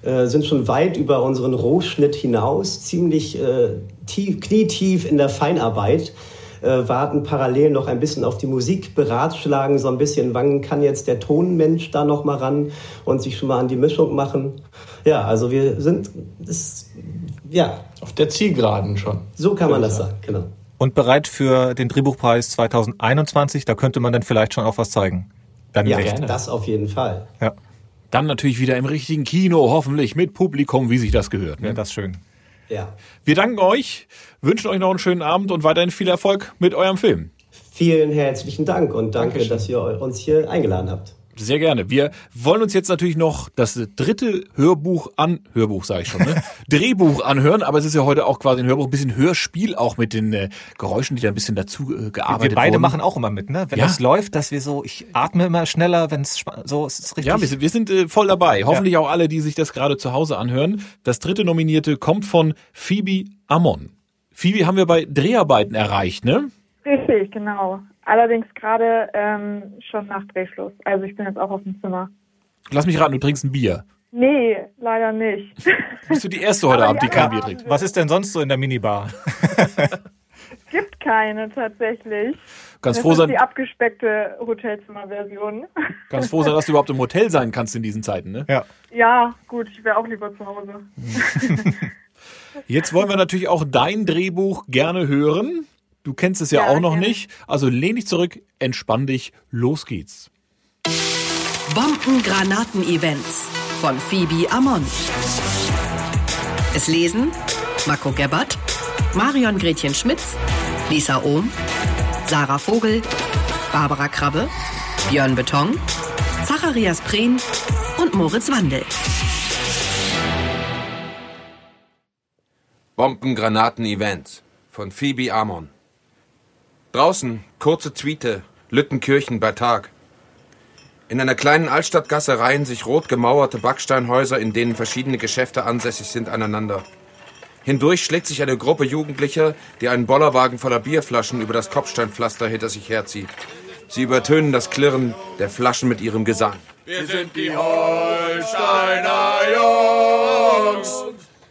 äh, sind schon weit über unseren Rohschnitt hinaus, ziemlich äh, tief, knietief in der Feinarbeit. Äh, warten parallel noch ein bisschen auf die Musik, beratschlagen so ein bisschen, wann kann jetzt der Tonmensch da noch mal ran und sich schon mal an die Mischung machen. Ja, also wir sind, das, ja. Auf der Zielgeraden schon. So kann man das sagen, genau. Und bereit für den Drehbuchpreis 2021, da könnte man dann vielleicht schon auch was zeigen. Dann ja, echt. das auf jeden Fall. Ja. Dann natürlich wieder im richtigen Kino, hoffentlich mit Publikum, wie sich das gehört. Ne? Ja, das ist schön. Ja. Wir danken euch, wünschen euch noch einen schönen Abend und weiterhin viel Erfolg mit eurem Film. Vielen herzlichen Dank und danke, dass ihr uns hier eingeladen habt. Sehr gerne. Wir wollen uns jetzt natürlich noch das dritte Hörbuch an, Hörbuch sage ich schon, ne? Drehbuch anhören, aber es ist ja heute auch quasi ein Hörbuch, ein bisschen Hörspiel, auch mit den äh, Geräuschen, die da ein bisschen dazu äh, gearbeitet Wir beide wurden. machen auch immer mit, ne? Wenn Ja. das läuft, dass wir so, ich atme immer schneller, wenn es so es ist richtig. Ja, wir sind, wir sind äh, voll dabei. Hoffentlich auch alle, die sich das gerade zu Hause anhören. Das dritte Nominierte kommt von Phoebe Amon. Phoebe haben wir bei Dreharbeiten erreicht, ne? Richtig, genau. Allerdings gerade ähm, schon nach Drehschluss. Also ich bin jetzt auch auf dem Zimmer. Lass mich raten, du trinkst ein Bier. Nee, leider nicht. Bist du die erste heute Abend, die die kein Bier trinkt? Was ist denn sonst so in der Minibar? Gibt keine tatsächlich. Ganz das froh ist sein- die abgespeckte Hotelzimmerversion. Ganz froh sein, dass du überhaupt im Hotel sein kannst in diesen Zeiten, ne? Ja. Ja, gut, ich wäre auch lieber zu Hause. Jetzt wollen wir natürlich auch dein Drehbuch gerne hören. Du kennst es ja, Ja, auch noch gerne. nicht. Also lehn dich zurück, entspann dich, los geht's. Bombengranaten-Events von Phoebe Amon. Es lesen Marco Gebbert, Marion Gretchen Schmitz, Lisa Ohm, Sarah Vogel, Barbara Krabbe, Björn Beton, Zacharias Prehn und Moritz Wandel. Bombengranaten-Events von Phoebe Amon. Draußen kurze Tweete, Lüttenkirchen bei Tag. In einer kleinen Altstadtgasse reihen sich rot gemauerte Backsteinhäuser, in denen verschiedene Geschäfte ansässig sind, aneinander. Hindurch schlägt sich eine Gruppe Jugendlicher, die einen Bollerwagen voller Bierflaschen über das Kopfsteinpflaster hinter sich herzieht. Sie übertönen das Klirren der Flaschen mit ihrem Gesang. Wir sind die Holsteiner Jungs.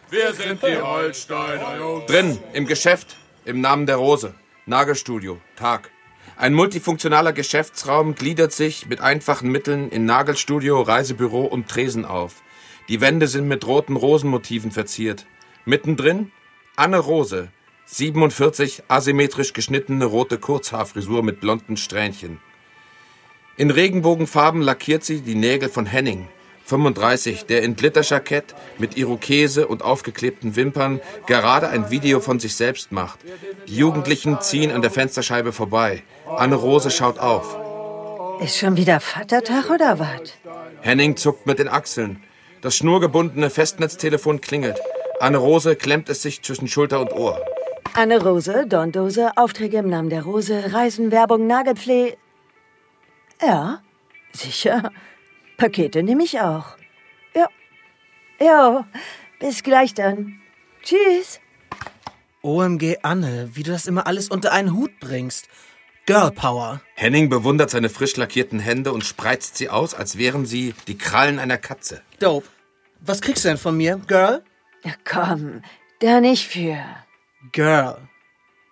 Wir sind die Holsteiner Jungs. Drin, im Geschäft, im Namen der Rose. Nagelstudio, Tag. Ein multifunktionaler Geschäftsraum gliedert sich mit einfachen Mitteln in Nagelstudio, Reisebüro und Tresen auf. Die Wände sind mit roten Rosenmotiven verziert. Mittendrin Anne Rose, 47 asymmetrisch geschnittene rote Kurzhaarfrisur mit blonden Strähnchen. In Regenbogenfarben lackiert sie die Nägel von Henning, 35, der in Glitterjackett mit Irokese und aufgeklebten Wimpern gerade ein Video von sich selbst macht. Die Jugendlichen ziehen an der Fensterscheibe vorbei. Anne Rose schaut auf. Ist schon wieder Vatertag oder was? Henning zuckt mit den Achseln. Das schnurgebundene Festnetztelefon klingelt. Anne Rose klemmt es sich zwischen Schulter und Ohr. Anne Rose, Dorndose, Aufträge im Namen der Rose, Reisen, Werbung, Nagelpflege. Ja, sicher. Pakete nehme ich auch. Ja. Ja, bis gleich dann. Tschüss. OMG Anne, wie du das immer alles unter einen Hut bringst. Girl Power. Henning bewundert seine frisch lackierten Hände und spreizt sie aus, als wären sie die Krallen einer Katze. Dope. Was kriegst du denn von mir, Girl? Ja, komm, da nicht für. Girl,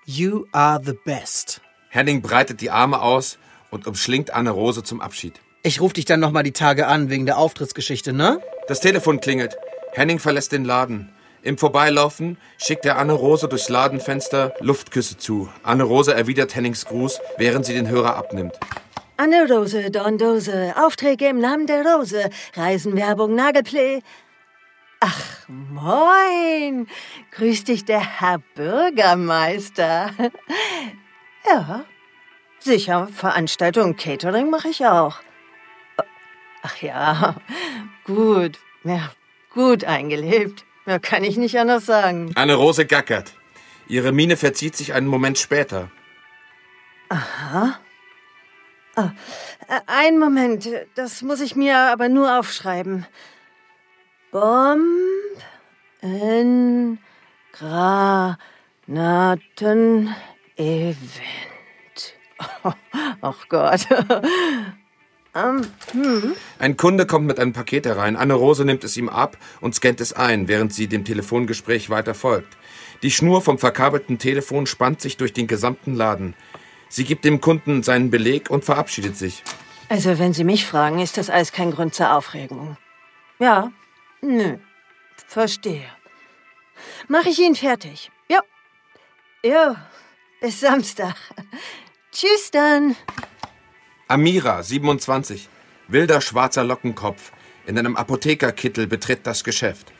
you are the best. Henning breitet die Arme aus und umschlingt Anne Rose zum Abschied. Ich ruf dich dann noch mal die Tage an wegen der Auftrittsgeschichte, ne? Das Telefon klingelt. Henning verlässt den Laden. Im Vorbeilaufen schickt er Anne Rose durchs Ladenfenster Luftküsse zu. Anne Rose erwidert Hennings Gruß, während sie den Hörer abnimmt. Anne Rose, Dorndose, Aufträge im Namen der Rose, Reisenwerbung, Nagelplay. Ach, moin. Grüß dich, der Herr Bürgermeister. Ja, sicher, Veranstaltung, Catering mache ich auch. Ach ja, gut, ja, gut eingelebt. Ja, kann ich nicht anders sagen. Anne Rose gackert. Ihre Miene verzieht sich einen Moment später. Aha. Ah, äh, ein Moment, das muss ich mir aber nur aufschreiben. Bomb in Granaten Event. Ach Gott. Ähm, hm. Ein Kunde kommt mit einem Paket herein. Anne Rose nimmt es ihm ab und scannt es ein, während sie dem Telefongespräch weiter folgt. Die Schnur vom verkabelten Telefon spannt sich durch den gesamten Laden. Sie gibt dem Kunden seinen Beleg und verabschiedet sich. Also, wenn Sie mich fragen, ist das alles kein Grund zur Aufregung. Ja, nö, verstehe. Mach ich ihn fertig. Ja. Ja, bis Samstag. Tschüss dann. Amira, 27, wilder schwarzer Lockenkopf, in einem Apothekerkittel betritt das Geschäft.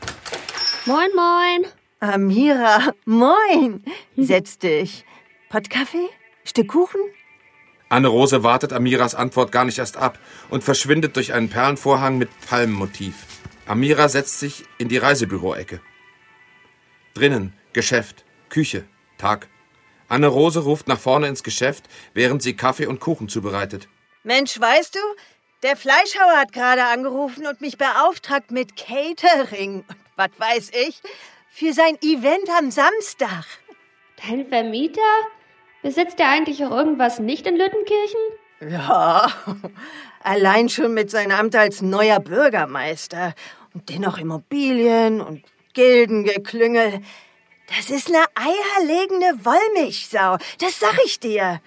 Moin, moin. Amira, moin. Setz dich. Pott Kaffee? Stück Kuchen? Anne-Rose wartet Amiras Antwort gar nicht erst ab und verschwindet durch einen Perlenvorhang mit Palmenmotiv. Amira setzt sich in die Reisebüroecke. Drinnen, Geschäft, Küche, Tag. Anne-Rose ruft nach vorne ins Geschäft, während sie Kaffee und Kuchen zubereitet. Mensch, weißt du, der Fleischhauer hat gerade angerufen und mich beauftragt mit Catering und was weiß ich, für sein Event am Samstag. Dein Vermieter? Besitzt er eigentlich auch irgendwas nicht in Lüttenkirchen? Ja, allein schon mit seinem Amt als neuer Bürgermeister und dennoch Immobilien und Gildengeklüngel. Das ist eine eierlegende Wollmilchsau, das sag ich dir.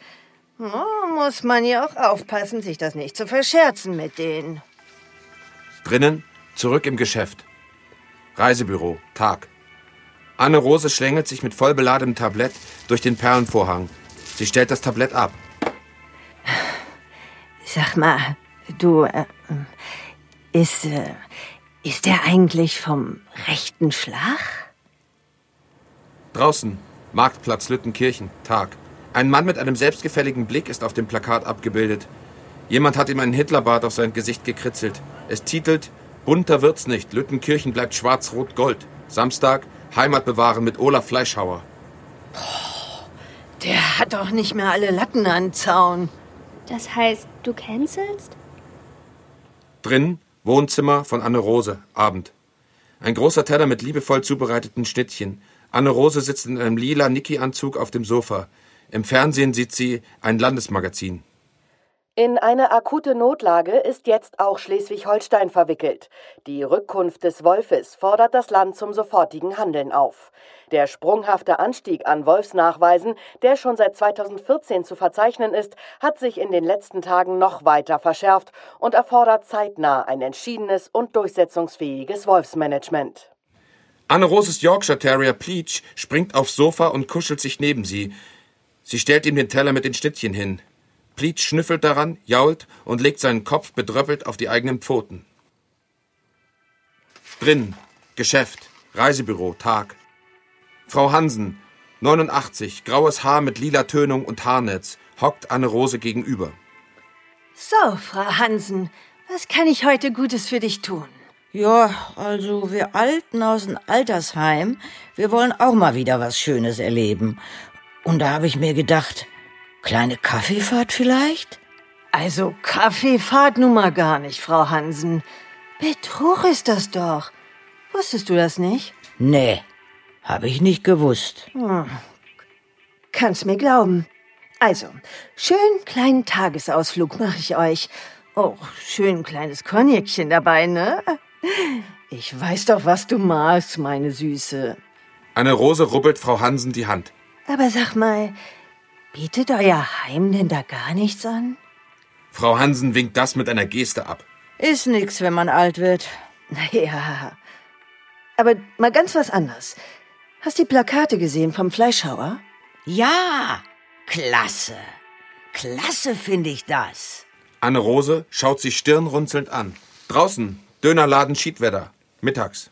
Oh, muss man ja auch aufpassen, sich das nicht zu verscherzen mit denen. Drinnen, zurück im Geschäft. Reisebüro, Tag. Anne-Rose schlängelt sich mit vollbeladenem Tablett durch den Perlenvorhang. Sie stellt das Tablett ab. Sag mal, du, äh, ist, äh, ist der eigentlich vom rechten Schlag? Draußen, Marktplatz Lüttenkirchen, Tag. Ein Mann mit einem selbstgefälligen Blick ist auf dem Plakat abgebildet. Jemand hat ihm einen Hitlerbart auf sein Gesicht gekritzelt. Es titelt Bunter wird's nicht, Lüttenkirchen bleibt schwarz-rot-gold. Samstag, Heimat bewahren mit Olaf Fleischhauer. Der hat doch nicht mehr alle Latten an Zaun. Das heißt, du cancelst? Drin Wohnzimmer von Anne Rose, Abend. Ein großer Teller mit liebevoll zubereiteten Schnittchen. Anne Rose sitzt in einem lila Niki-Anzug auf dem Sofa. Im Fernsehen sieht sie ein Landesmagazin. In eine akute Notlage ist jetzt auch Schleswig-Holstein verwickelt. Die Rückkunft des Wolfes fordert das Land zum sofortigen Handeln auf. Der sprunghafte Anstieg an Wolfsnachweisen, der schon seit 2014 zu verzeichnen ist, hat sich in den letzten Tagen noch weiter verschärft und erfordert zeitnah ein entschiedenes und durchsetzungsfähiges Wolfsmanagement. Anne Roses Yorkshire Terrier Peach springt aufs Sofa und kuschelt sich neben sie. Sie stellt ihm den Teller mit den Schnittchen hin. Pleat schnüffelt daran, jault und legt seinen Kopf bedröppelt auf die eigenen Pfoten. Drin, Geschäft, Reisebüro, Tag. Frau Hansen, 89, graues Haar mit lila Tönung und Haarnetz, hockt Anne Rose gegenüber. So, Frau Hansen, was kann ich heute Gutes für dich tun? Ja, also wir Alten aus dem Altersheim, wir wollen auch mal wieder was Schönes erleben. Und da habe ich mir gedacht, Kleine Kaffeefahrt vielleicht? Also Kaffeefahrt nun mal gar nicht, Frau Hansen. Betrug ist das doch. Wusstest du das nicht? Nee, habe ich nicht gewusst. Hm. Kannst mir glauben. Also, schön kleinen Tagesausflug mache ich euch. Oh, schön kleines Kognäckchen dabei, ne? Ich weiß doch, was du magst, meine Süße. Anne Rose rubbelt Frau Hansen die Hand. Aber sag mal, Bietet euer Heim denn da gar nichts an? Frau Hansen winkt das mit einer Geste ab. Ist nix, wenn man alt wird. Naja. Aber mal ganz was anderes. Hast die Plakate gesehen vom Fleischhauer? Ja, klasse. Klasse finde ich das. Anne Rose schaut sie stirnrunzelnd an. Draußen, Dönerladen Schiedwetter. Mittags.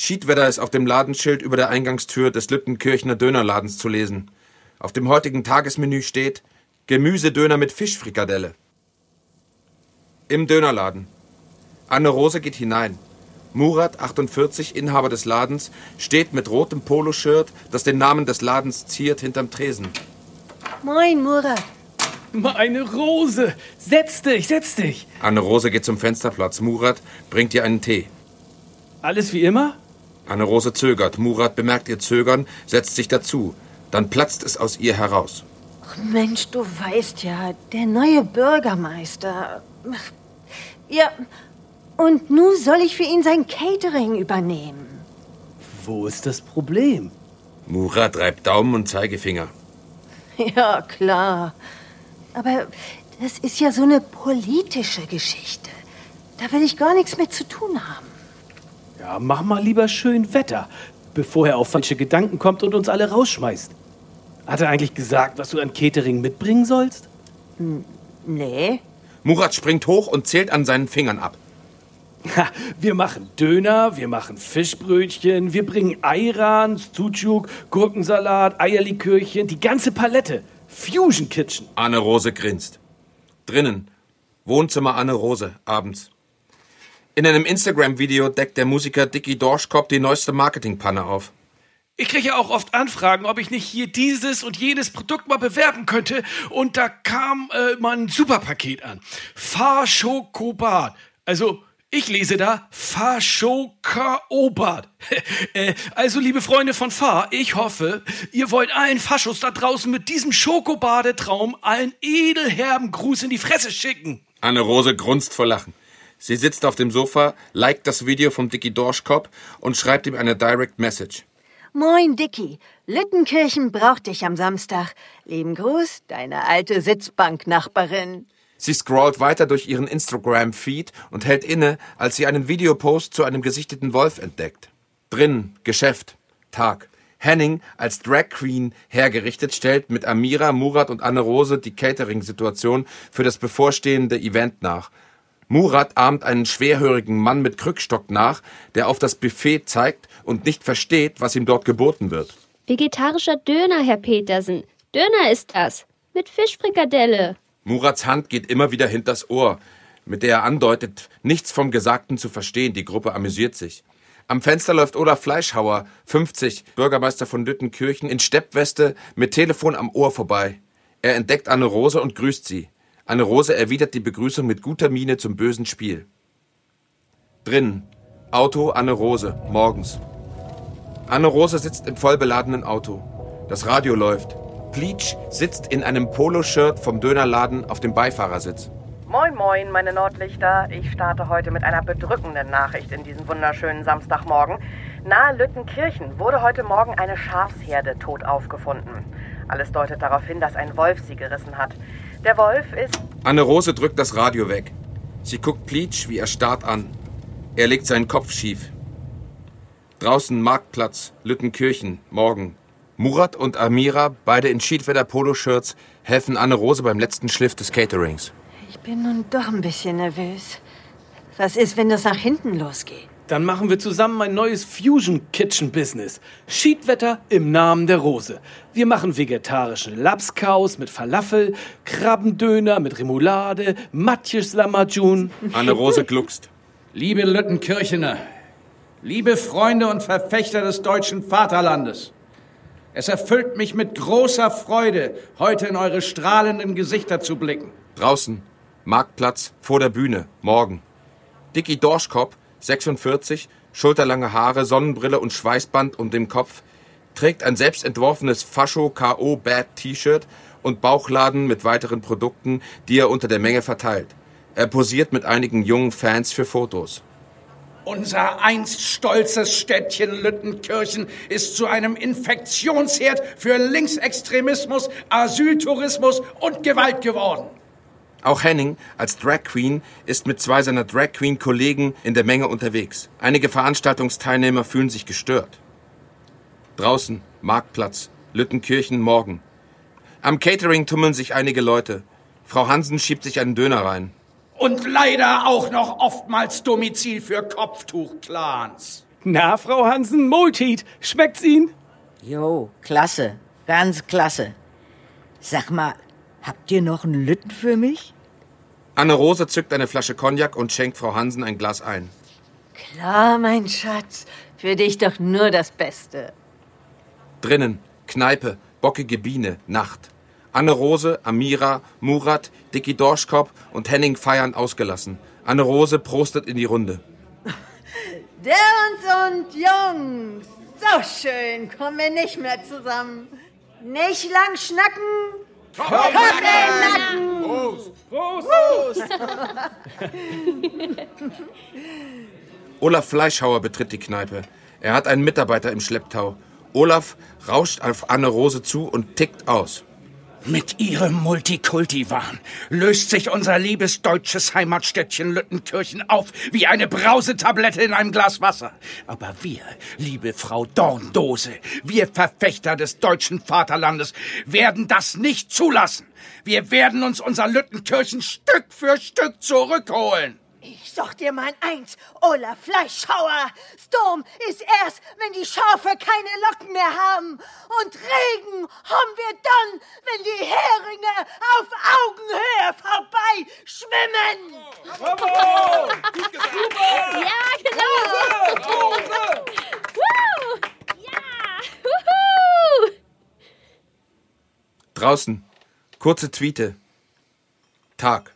Schiedwetter ist auf dem Ladenschild über der Eingangstür des Lüttenkirchner Dönerladens zu lesen. Auf dem heutigen Tagesmenü steht Gemüsedöner mit Fischfrikadelle. Im Dönerladen. Anne Rose geht hinein. Murat, 48, Inhaber des Ladens, steht mit rotem Poloshirt, das den Namen des Ladens ziert, hinterm Tresen. Moin, Murat. Meine Rose! Setz dich, setz dich! Anne Rose geht zum Fensterplatz. Murat bringt ihr einen Tee. Alles wie immer? Anne Rose zögert. Murat bemerkt ihr Zögern, setzt sich dazu. Dann platzt es aus ihr heraus. Ach Mensch, du weißt ja, der neue Bürgermeister. Ja, und nun soll ich für ihn sein Catering übernehmen. Wo ist das Problem? Murat reibt Daumen und Zeigefinger. Ja, klar. Aber das ist ja so eine politische Geschichte. Da will ich gar nichts mit zu tun haben. Ja, mach mal lieber schön Wetter, bevor er auf falsche Gedanken kommt und uns alle rausschmeißt. Hat er eigentlich gesagt, was du an Catering mitbringen sollst? Hm, nee. Murat springt hoch und zählt an seinen Fingern ab. Ha, wir machen Döner, wir machen Fischbrötchen, wir bringen Ayran, Sucuk, Gurkensalat, Eierlikörchen, die ganze Palette. Fusion Kitchen. Anne Rose grinst. Drinnen. Wohnzimmer Anne Rose, abends. In einem Instagram-Video deckt der Musiker Dicky Dorschkopf die neueste Marketingpanne auf. Ich kriege ja auch oft Anfragen, ob ich nicht hier dieses und jenes Produkt mal bewerben könnte. Und da kam äh, mal ein Superpaket an. Farschokobat. Also, ich lese da Faschokaobat. äh, also, liebe Freunde von Far, ich hoffe, ihr wollt allen Faschos da draußen mit diesem Schokobadetraum allen edelherben Gruß in die Fresse schicken. Anne Rose grunzt vor Lachen. Sie sitzt auf dem Sofa, liked das Video vom Dicky Dorschkopf und schreibt ihm eine Direct Message. Moin, Dicky. Lüttenkirchen braucht dich am Samstag. Lieben Gruß, deine alte Sitzbanknachbarin. Sie scrollt weiter durch ihren Instagram-Feed und hält inne, als sie einen Videopost zu einem gesichteten Wolf entdeckt. Drin, Geschäft, Tag. Henning als Drag Queen hergerichtet stellt mit Amira, Murat und Anne Rose die Catering-Situation für das bevorstehende Event nach. Murat ahmt einen schwerhörigen Mann mit Krückstock nach, der auf das Buffet zeigt und nicht versteht, was ihm dort geboten wird. Vegetarischer Döner, Herr Petersen. Döner ist das. Mit Fischfrikadelle. Murats Hand geht immer wieder hinters Ohr, mit der er andeutet, nichts vom Gesagten zu verstehen. Die Gruppe amüsiert sich. Am Fenster läuft Olaf Fleischhauer, 50, Bürgermeister von Lüttenkirchen, in Steppweste mit Telefon am Ohr vorbei. Er entdeckt Anne Rose und grüßt sie. Anne Rose erwidert die Begrüßung mit guter Miene zum bösen Spiel. Drinnen. Auto Anne-Rose, morgens. Anne-Rose sitzt im vollbeladenen Auto. Das Radio läuft. Pleach sitzt in einem Poloshirt vom Dönerladen auf dem Beifahrersitz. Moin, moin, meine Nordlichter. Ich starte heute mit einer bedrückenden Nachricht in diesen wunderschönen Samstagmorgen. Nahe Lüttenkirchen wurde heute Morgen eine Schafsherde tot aufgefunden. Alles deutet darauf hin, dass ein Wolf sie gerissen hat. Der Wolf ist. Anne-Rose drückt das Radio weg. Sie guckt Pleach, wie er starrt an. Er legt seinen Kopf schief. Draußen Marktplatz, Lüttenkirchen, morgen. Murat und Amira, beide in Schiedwetter-Poloshirts, helfen Anne-Rose beim letzten Schliff des Caterings. Ich bin nun doch ein bisschen nervös. Was ist, wenn das nach hinten losgeht? Dann machen wir zusammen ein neues Fusion Kitchen Business. Schiedwetter im Namen der Rose. Wir machen vegetarischen Lapskaus mit Falafel, Krabbendöner mit Remoulade, Matjes Lamajun. Anne-Rose gluckst. Liebe Lüttenkirchener, liebe Freunde und Verfechter des deutschen Vaterlandes, es erfüllt mich mit großer Freude, heute in eure strahlenden Gesichter zu blicken. Draußen, Marktplatz, vor der Bühne, morgen. Dicky Dorschkopf, 46, schulterlange Haare, Sonnenbrille und Schweißband um dem Kopf, trägt ein selbstentworfenes Fascho K.O. Bad T-Shirt und Bauchladen mit weiteren Produkten, die er unter der Menge verteilt. Er posiert mit einigen jungen Fans für Fotos. Unser einst stolzes Städtchen Lüttenkirchen ist zu einem Infektionsherd für Linksextremismus, Asyltourismus und Gewalt geworden. Auch Henning als Drag Queen ist mit zwei seiner Drag Queen Kollegen in der Menge unterwegs. Einige Veranstaltungsteilnehmer fühlen sich gestört. Draußen, Marktplatz, Lüttenkirchen, morgen. Am Catering tummeln sich einige Leute. Frau Hansen schiebt sich einen Döner rein. Und leider auch noch oftmals Domizil für Kopftuchclans. Na, Frau Hansen, Multit, schmeckt's Ihnen? Jo, klasse. Ganz klasse. Sag mal, habt ihr noch einen Lütten für mich? Anne-Rose zückt eine Flasche Cognac und schenkt Frau Hansen ein Glas ein. Klar, mein Schatz. Für dich doch nur das Beste. Drinnen, Kneipe, bockige Biene, Nacht. Anne-Rose, Amira, Murat, Dicky Dorschkopf und Henning feiern ausgelassen. Anne-Rose prostet in die Runde. Dirns und Jungs, so schön kommen wir nicht mehr zusammen. Nicht lang schnacken, Kopf Nacken. Prost! Prost! Olaf Fleischhauer betritt die Kneipe. Er hat einen Mitarbeiter im Schlepptau. Olaf rauscht auf Anne-Rose zu und tickt aus. Mit ihrem Multikulti-Wahn löst sich unser liebes deutsches Heimatstädtchen Lüttenkirchen auf wie eine Brausetablette in einem Glas Wasser. Aber wir, liebe Frau Dorndose, wir Verfechter des deutschen Vaterlandes, werden das nicht zulassen. Wir werden uns unser Lüttenkirchen Stück für Stück zurückholen. Ich sag dir mein Eins, Olaf Fleischhauer. Sturm ist erst, wenn die Schafe keine Locken mehr haben. Und Regen haben wir dann, wenn die Heringe auf Augenhöhe vorbei schwimmen. Bravo! Gut. Super! Ja, genau! Woo! Ja! Wuhu! Draußen. Kurze Tweete. Tag.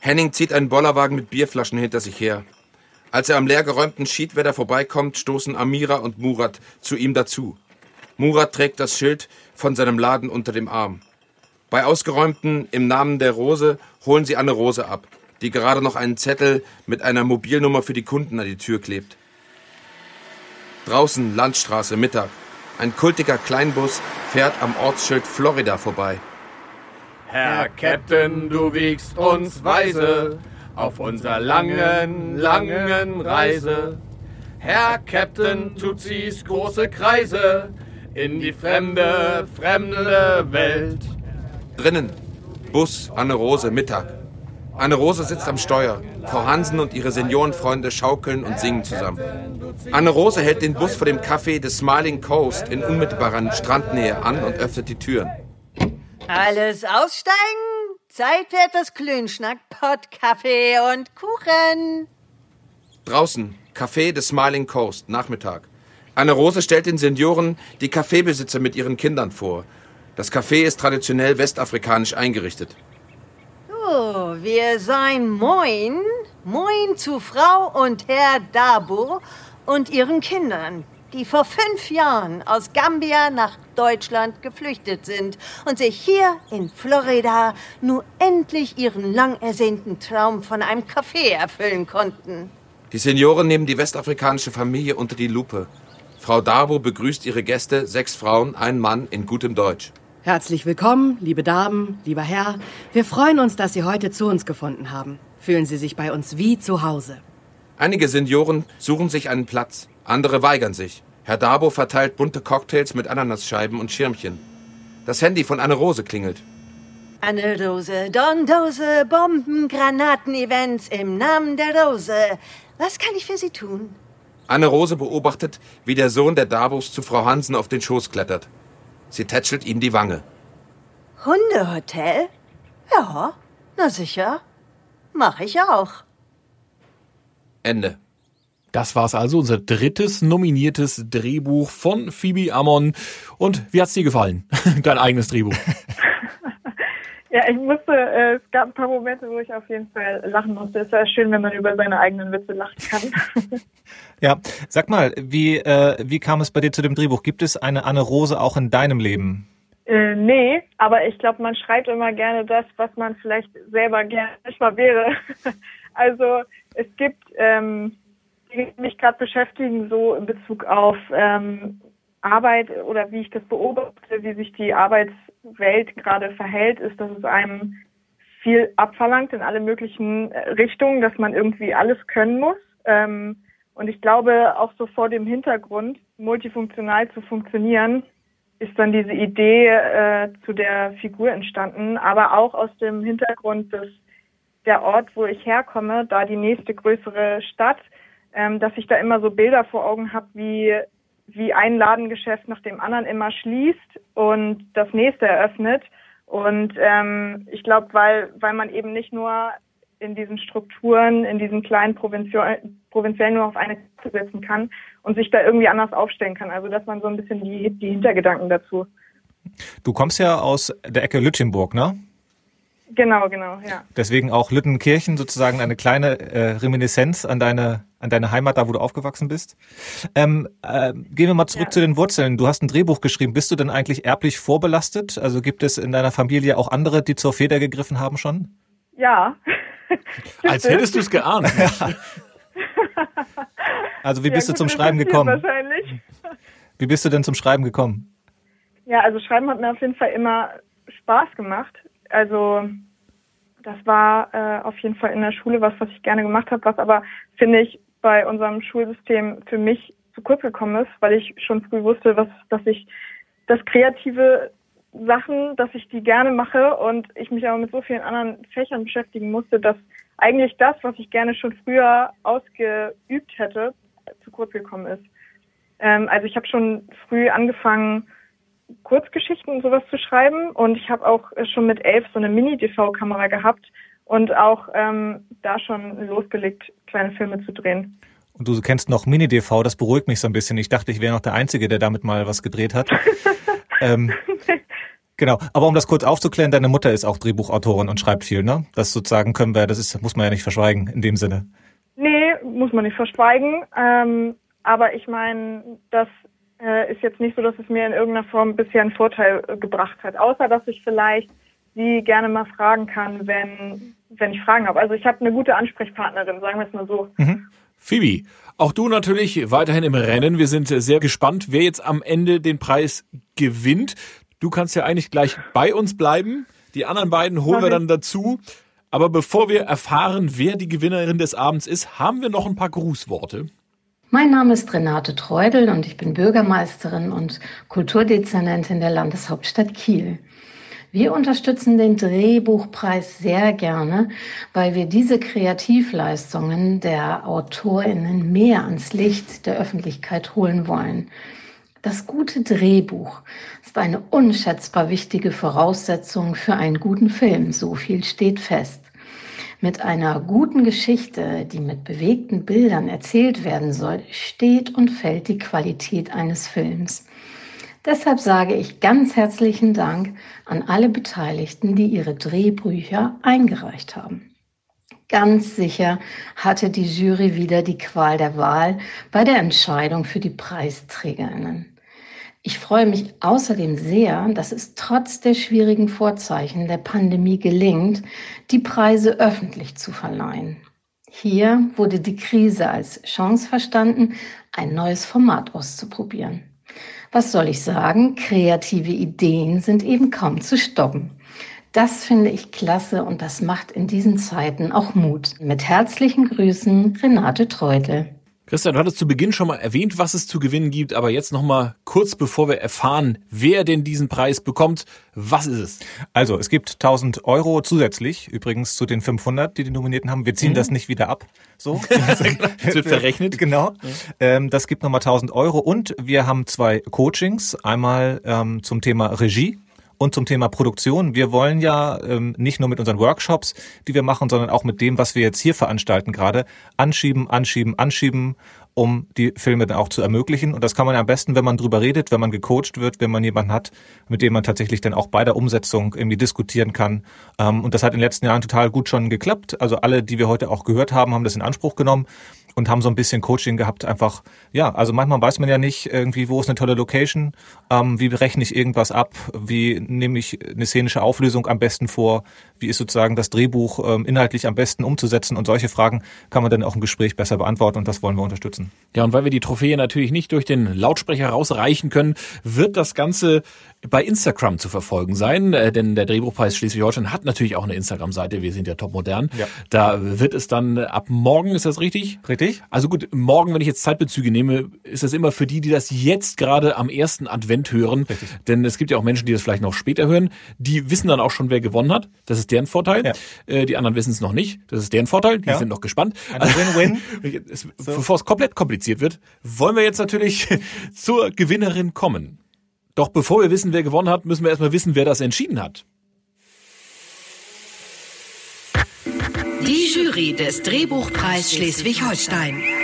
Henning zieht einen Bollerwagen mit Bierflaschen hinter sich her. Als er am leergeräumten Schiedwetter vorbeikommt, stoßen Amira und Murat zu ihm dazu. Murat trägt das Schild von seinem Laden unter dem Arm. Bei ausgeräumten Im Namen der Rose holen sie Anne Rose ab, die gerade noch einen Zettel mit einer Mobilnummer für die Kunden an die Tür klebt. Draußen Landstraße, Mittag. Ein kultiger Kleinbus fährt am Ortsschild Florida vorbei. Herr Captain, du wiegst uns weise auf unserer langen, langen Reise. Herr Captain, du ziehst große Kreise in die fremde, fremde Welt. Drinnen. Bus, Anne-Rose, Mittag. Anne-Rose sitzt am Steuer. Frau Hansen und ihre Seniorenfreunde schaukeln und singen zusammen. Anne-Rose hält den Bus vor dem Café des Smiling Coast in unmittelbarer Strandnähe an und öffnet die Türen. Alles aussteigen. Zeit für etwas Klönschnack, Pott, Kaffee und Kuchen. Draußen, Café des Smiling Coast, Nachmittag. Anne-Rose stellt den Senioren die Kaffeebesitzer mit ihren Kindern vor. Das Café ist traditionell westafrikanisch eingerichtet. So, wir sein Moin. Moin zu Frau und Herr Dabo und ihren Kindern, die vor fünf Jahren aus Gambia nach Deutschland geflüchtet sind und sich hier in Florida nur endlich ihren lang ersehnten Traum von einem Café erfüllen konnten. Die Senioren nehmen die westafrikanische Familie unter die Lupe. Frau Darbo begrüßt ihre Gäste, sechs Frauen, ein Mann in gutem Deutsch. Herzlich willkommen, liebe Damen, lieber Herr. Wir freuen uns, dass Sie heute zu uns gefunden haben. Fühlen Sie sich bei uns wie zu Hause. Einige Senioren suchen sich einen Platz, andere weigern sich. Herr Darbo verteilt bunte Cocktails mit Ananasscheiben und Schirmchen. Das Handy von Anne Rose klingelt. Anne Rose, Don Dose, Bomben, Granaten, Events im Namen der Rose. Was kann ich für Sie tun? Anne Rose beobachtet, wie der Sohn der Darbos zu Frau Hansen auf den Schoß klettert. Sie tätschelt ihm die Wange. Hundehotel? Ja, na sicher. Mach ich auch. Ende. Das war's also, unser drittes nominiertes Drehbuch von Phoebe Ammon. Und wie hat's dir gefallen? Dein eigenes Drehbuch. Ja, ich musste, äh, es gab ein paar Momente, wo ich auf jeden Fall lachen musste. Es ist ja schön, wenn man über seine eigenen Witze lachen kann. Ja, sag mal, wie, äh, wie kam es bei dir zu dem Drehbuch? Gibt es eine Anne Rose auch in deinem Leben? äh, nee, aber ich glaube, man schreibt immer gerne das, was man vielleicht selber gerne nicht mal wäre. also es gibt ähm, die mich gerade beschäftigen, so in Bezug auf ähm, Arbeit oder wie ich das beobachte, wie sich die Arbeitswelt gerade verhält, ist, dass es einem viel abverlangt in alle möglichen äh, Richtungen, dass man irgendwie alles können muss. Ähm, und ich glaube, auch so vor dem Hintergrund, multifunktional zu funktionieren, ist dann diese Idee äh, zu der Figur entstanden, aber auch aus dem Hintergrund des der Ort, wo ich herkomme, da die nächste größere Stadt, ähm, dass ich da immer so Bilder vor Augen habe, wie wie ein Ladengeschäft nach dem anderen immer schließt und das nächste eröffnet. Und ähm, ich glaube, weil, weil man eben nicht nur in diesen Strukturen, in diesen kleinen Provinzien, Provinziellen nur auf eine Karte setzen kann und sich da irgendwie anders aufstellen kann. Also dass man so ein bisschen die, die Hintergedanken dazu. Du kommst ja aus der Ecke Lütchenburg, ne? Genau, genau, ja. Deswegen auch Lüttenkirchen sozusagen eine kleine äh, Reminiszenz an deine, an deine Heimat, da wo du aufgewachsen bist. Ähm, äh, gehen wir mal zurück Ja. zu den Wurzeln. Du hast ein Drehbuch geschrieben. Bist du denn eigentlich erblich vorbelastet? Also gibt es in deiner Familie auch andere, die zur Feder gegriffen haben schon? Ja. Als hättest du es geahnt. Also wie Ja, bist du zum Schreiben gekommen? Wahrscheinlich. Wie bist du denn zum Schreiben gekommen? Ja, also Schreiben hat mir auf jeden Fall immer Spaß gemacht. Also das war äh, auf jeden Fall in der Schule was, was ich gerne gemacht habe, was aber, finde ich, bei unserem Schulsystem für mich zu kurz gekommen ist, weil ich schon früh wusste, was, dass ich das kreative Sachen, dass ich die gerne mache und ich mich aber mit so vielen anderen Fächern beschäftigen musste, dass eigentlich das, was ich gerne schon früher ausgeübt hätte, zu kurz gekommen ist. Ähm, also ich habe schon früh angefangen, Kurzgeschichten und sowas zu schreiben und ich habe auch schon mit elf so eine Mini-DV-Kamera gehabt und auch ähm, da schon losgelegt, kleine Filme zu drehen. Und du kennst noch Mini-DV, das beruhigt mich so ein bisschen. Ich dachte, ich wäre noch der Einzige, der damit mal was gedreht hat. ähm, genau. Aber um das kurz aufzuklären, deine Mutter ist auch Drehbuchautorin und schreibt viel, ne? Das sozusagen können wir, das ist, muss man ja nicht verschweigen in dem Sinne. Nee, muss man nicht verschweigen. Ähm, aber ich meine, das äh, ist jetzt nicht so, dass es mir in irgendeiner Form bisher einen Vorteil äh, gebracht hat. Außer, dass ich vielleicht sie gerne mal fragen kann, wenn, wenn ich Fragen habe. Also ich habe eine gute Ansprechpartnerin, sagen wir es mal so. Phoebe, auch du natürlich weiterhin im Rennen. Wir sind sehr gespannt, wer jetzt am Ende den Preis gewinnt. Du kannst ja eigentlich gleich bei uns bleiben. Die anderen beiden holen Mach wir ich. dann dazu. Aber bevor wir erfahren, wer die Gewinnerin des Abends ist, haben wir noch ein paar Grußworte. Mein Name ist Renate Treudel und ich bin Bürgermeisterin und Kulturdezernentin der Landeshauptstadt Kiel. Wir unterstützen den Drehbuchpreis sehr gerne, weil wir diese Kreativleistungen der Autorinnen mehr ans Licht der Öffentlichkeit holen wollen. Das gute Drehbuch ist eine unschätzbar wichtige Voraussetzung für einen guten Film, so viel steht fest. Mit einer guten Geschichte, die mit bewegten Bildern erzählt werden soll, steht und fällt die Qualität eines Films. Deshalb sage ich ganz herzlichen Dank an alle Beteiligten, die ihre Drehbücher eingereicht haben. Ganz sicher hatte die Jury wieder die Qual der Wahl bei der Entscheidung für die Preisträgerinnen. Ich freue mich außerdem sehr, dass es trotz der schwierigen Vorzeichen der Pandemie gelingt, die Preise öffentlich zu verleihen. Hier wurde die Krise als Chance verstanden, ein neues Format auszuprobieren. Was soll ich sagen? Kreative Ideen sind eben kaum zu stoppen. Das finde ich klasse und das macht in diesen Zeiten auch Mut. Mit herzlichen Grüßen, Renate Treutel. Christian, du hattest zu Beginn schon mal erwähnt, was es zu gewinnen gibt, aber jetzt noch mal kurz bevor wir erfahren, wer denn diesen Preis bekommt, was ist es? Also, es gibt 1000 Euro zusätzlich, übrigens zu den 500, die die Nominierten haben. Wir ziehen mhm. das nicht wieder ab. So. das wird verrechnet. Genau. Ähm, das gibt nochmal 1000 Euro und wir haben zwei Coachings. Einmal ähm, zum Thema Regie und zum Thema Produktion. Wir wollen ja ähm, nicht nur mit unseren Workshops, die wir machen, sondern auch mit dem, was wir jetzt hier veranstalten gerade, anschieben, anschieben, anschieben, um die Filme dann auch zu ermöglichen. Und das kann man am besten, wenn man drüber redet, wenn man gecoacht wird, wenn man jemanden hat, mit dem man tatsächlich dann auch bei der Umsetzung irgendwie diskutieren kann. Ähm, und das hat in den letzten Jahren total gut schon geklappt. Also alle, die wir heute auch gehört haben, haben das in Anspruch genommen und haben so ein bisschen Coaching gehabt. Einfach, ja, also manchmal weiß man ja nicht irgendwie, wo ist eine tolle Location, ähm, wie berechne ich irgendwas ab, wie nehme ich eine szenische Auflösung am besten vor, wie ist sozusagen das Drehbuch ähm, inhaltlich am besten umzusetzen und solche Fragen kann man dann auch im Gespräch besser beantworten und das wollen wir unterstützen. Ja, und weil wir die Trophäe natürlich nicht durch den Lautsprecher rausreichen können, wird das Ganze bei Instagram zu verfolgen sein, äh, denn der Drehbuchpreis Schleswig-Holstein hat natürlich auch eine Instagram-Seite. Wir sind ja top modern. Ja. Da wird es dann ab morgen, ist das richtig? Richtig. Also gut, morgen, wenn ich jetzt Zeitbezüge nehme, ist das immer für die, die das jetzt gerade am ersten Advent hören. Richtig. Denn es gibt ja auch Menschen, die das vielleicht noch später hören. Die wissen dann auch schon, wer gewonnen hat. Das ist deren Vorteil. Ja. Äh, die anderen wissen es noch nicht. Das ist deren Vorteil. Die ja. sind noch gespannt. Win-win. so. Bevor es komplett kompliziert wird, wollen wir jetzt natürlich zur Gewinnerin kommen. Doch bevor wir wissen, wer gewonnen hat, müssen wir erstmal wissen, wer das entschieden hat. Die Jury des Drehbuchpreis Schleswig-Holstein.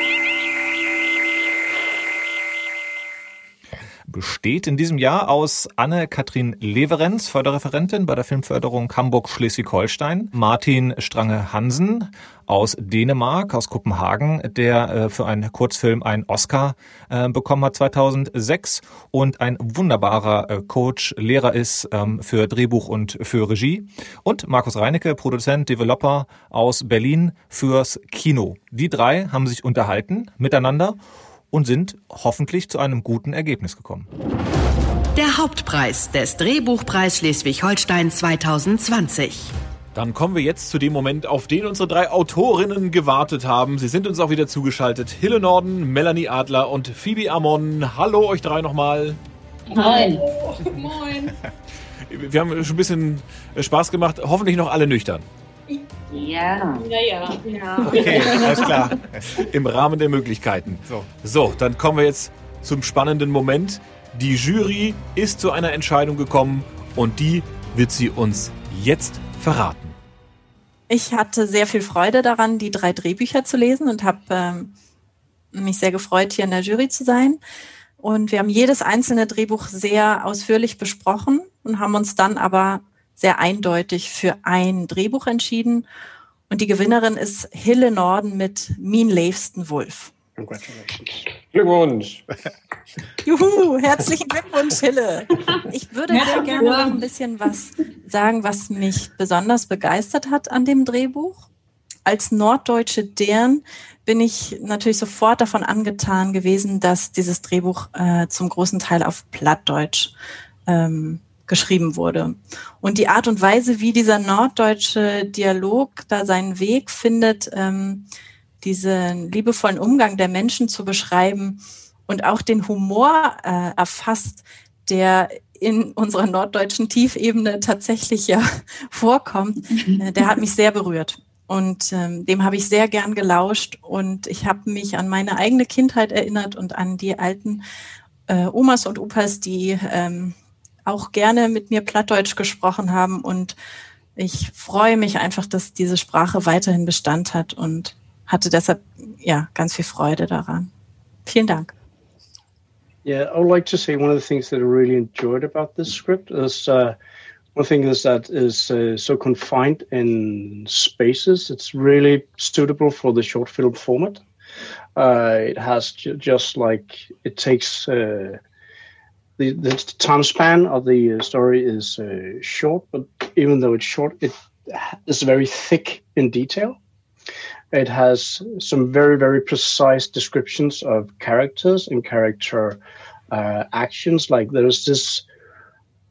Besteht in diesem Jahr aus Anne-Kathrin Leverenz, Förderreferentin bei der Filmförderung Hamburg-Schleswig-Holstein, Martin Strange-Hansen aus Dänemark, aus Kopenhagen, der äh, für einen Kurzfilm einen Oscar äh, bekommen hat 2006 und ein wunderbarer äh, Coach, Lehrer ist ähm, für Drehbuch und für Regie. Und Markus Reinecke, Produzent, Developer aus Berlin fürs Kino. Die drei haben sich unterhalten miteinander und sind hoffentlich zu einem guten Ergebnis gekommen. Der Hauptpreis des Drehbuchpreis Schleswig-Holstein 2020. Dann kommen wir jetzt zu dem Moment, auf den unsere drei Autorinnen gewartet haben. Sie sind uns auch wieder zugeschaltet. Hille Norden, Melanie Adler und Phoebe Amon. Hallo euch drei nochmal. Moin. Moin. Wir haben schon ein bisschen Spaß gemacht. Hoffentlich noch alle nüchtern. Ja. Ja, ja. ja. Okay, alles klar. Im Rahmen der Möglichkeiten. So. so, dann kommen wir jetzt zum spannenden Moment. Die Jury ist zu einer Entscheidung gekommen und die wird sie uns jetzt verraten. Ich hatte sehr viel Freude daran, die drei Drehbücher zu lesen und habe ähm, mich sehr gefreut, hier in der Jury zu sein. Und wir haben jedes einzelne Drehbuch sehr ausführlich besprochen und haben uns dann aber sehr eindeutig für ein Drehbuch entschieden. Und die Gewinnerin ist Hille Norden mit Mean Leifsten Wolf. Glückwunsch. Juhu, herzlichen Glückwunsch, Hille. Ich würde sehr gerne noch ein bisschen was sagen, was mich besonders begeistert hat an dem Drehbuch. Als norddeutsche Dern bin ich natürlich sofort davon angetan gewesen, dass dieses Drehbuch äh, zum großen Teil auf Plattdeutsch ähm, geschrieben wurde. Und die Art und Weise, wie dieser norddeutsche Dialog da seinen Weg findet, ähm, diesen liebevollen Umgang der Menschen zu beschreiben und auch den Humor äh, erfasst, der in unserer norddeutschen Tiefebene tatsächlich ja vorkommt, mhm. äh, der hat mich sehr berührt. Und ähm, dem habe ich sehr gern gelauscht und ich habe mich an meine eigene Kindheit erinnert und an die alten äh, Omas und Opas, die ähm, auch gerne mit mir Plattdeutsch gesprochen haben. Und ich freue mich einfach, dass diese Sprache weiterhin Bestand hat und hatte deshalb ja ganz viel Freude daran. Vielen Dank. Yeah, I would like to say one of the things that I really enjoyed about this script is uh, one thing is that is uh, so confined in spaces. It's really suitable for the short film format. Uh, it has ju- just like it takes uh, the the time span of the uh, story is uh, short, but even though it's short, it is very thick in detail. It has some very very precise descriptions of characters and character uh, actions. Like there's this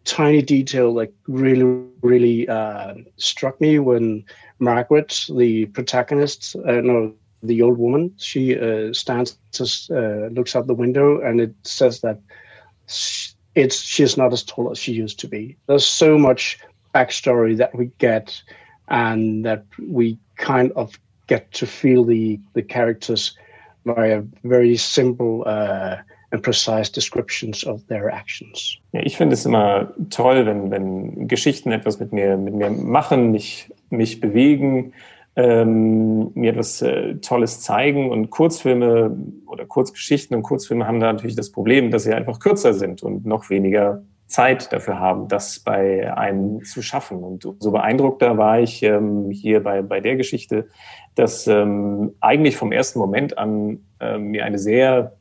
tiny detail that really really uh, struck me when Margaret, the protagonist, uh, no, the old woman, she uh, stands, just, uh, looks out the window, and it says that it's she's not as tall as she used to be. There's so much backstory that we get, and that we kind of get to feel the the characters by a very simple uh, and precise descriptions of their actions. Ja, ich finde es immer toll, wenn, wenn Geschichten etwas mit mir, mit mir machen, mich, mich bewegen, ähm, mir etwas äh, Tolles zeigen. Und Kurzfilme oder Kurzgeschichten und Kurzfilme haben da natürlich das Problem, dass sie einfach kürzer sind und noch weniger Zeit dafür haben, das bei einem zu schaffen. Und so beeindruckter war ich ähm, hier bei, bei der Geschichte, dass ähm, eigentlich vom ersten Moment an ähm, mir eine sehr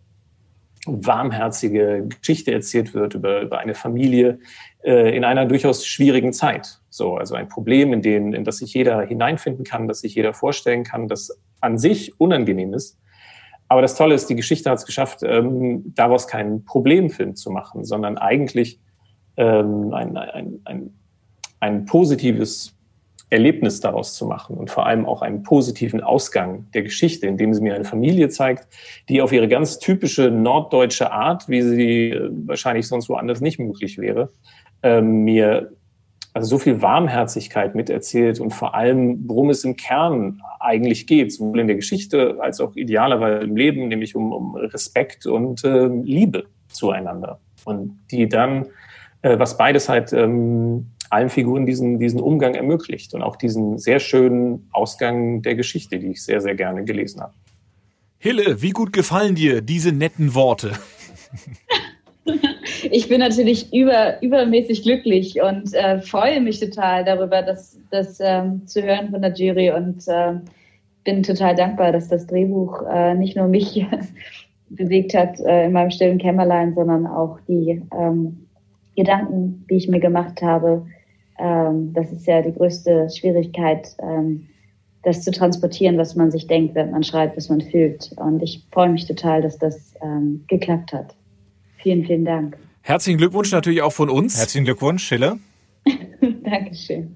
warmherzige Geschichte erzählt wird über, über eine Familie äh, in einer durchaus schwierigen Zeit. So, also ein Problem, in, den, in das sich jeder hineinfinden kann, das sich jeder vorstellen kann, das an sich unangenehm ist. Aber das Tolle ist, die Geschichte hat es geschafft, ähm, daraus keinen Problemfilm zu machen, sondern eigentlich ähm, ein, ein, ein, ein positives Erlebnis daraus zu machen und vor allem auch einen positiven Ausgang der Geschichte, indem sie mir eine Familie zeigt, die auf ihre ganz typische norddeutsche Art, wie sie äh, wahrscheinlich sonst woanders nicht möglich wäre, ähm, mir also so viel Warmherzigkeit miterzählt und vor allem, worum es im Kern eigentlich geht, sowohl in der Geschichte als auch idealerweise im Leben, nämlich um, um Respekt und äh, Liebe zueinander. Und die dann, äh, was beides halt ähm, allen Figuren diesen, diesen Umgang ermöglicht und auch diesen sehr schönen Ausgang der Geschichte, die ich sehr, sehr gerne gelesen habe. Hille, wie gut gefallen dir diese netten Worte? Ich bin natürlich über, übermäßig glücklich und äh, freue mich total darüber, das, das ähm, zu hören von der Jury und äh, bin total dankbar, dass das Drehbuch äh, nicht nur mich bewegt hat äh, in meinem stillen Kämmerlein, sondern auch die ähm, Gedanken, die ich mir gemacht habe. Ähm, das ist ja die größte Schwierigkeit, ähm, das zu transportieren, was man sich denkt, wenn man schreibt, was man fühlt. Und ich freue mich total, dass das ähm, geklappt hat. Vielen, vielen Dank. Herzlichen Glückwunsch natürlich auch von uns. Herzlichen Glückwunsch, Schille. Dankeschön.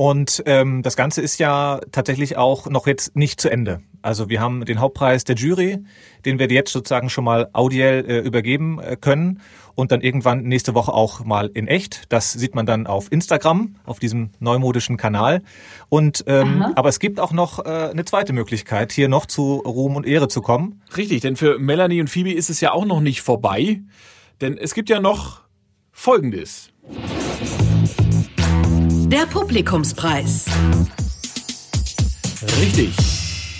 Und ähm, das Ganze ist ja tatsächlich auch noch jetzt nicht zu Ende. Also wir haben den Hauptpreis der Jury, den wir jetzt sozusagen schon mal audiell äh, übergeben äh, können und dann irgendwann nächste Woche auch mal in echt. Das sieht man dann auf Instagram, auf diesem neumodischen Kanal. Und ähm, aber es gibt auch noch äh, eine zweite Möglichkeit, hier noch zu Ruhm und Ehre zu kommen. Richtig, denn für Melanie und Phoebe ist es ja auch noch nicht vorbei, denn es gibt ja noch Folgendes. Der Publikumspreis. Richtig.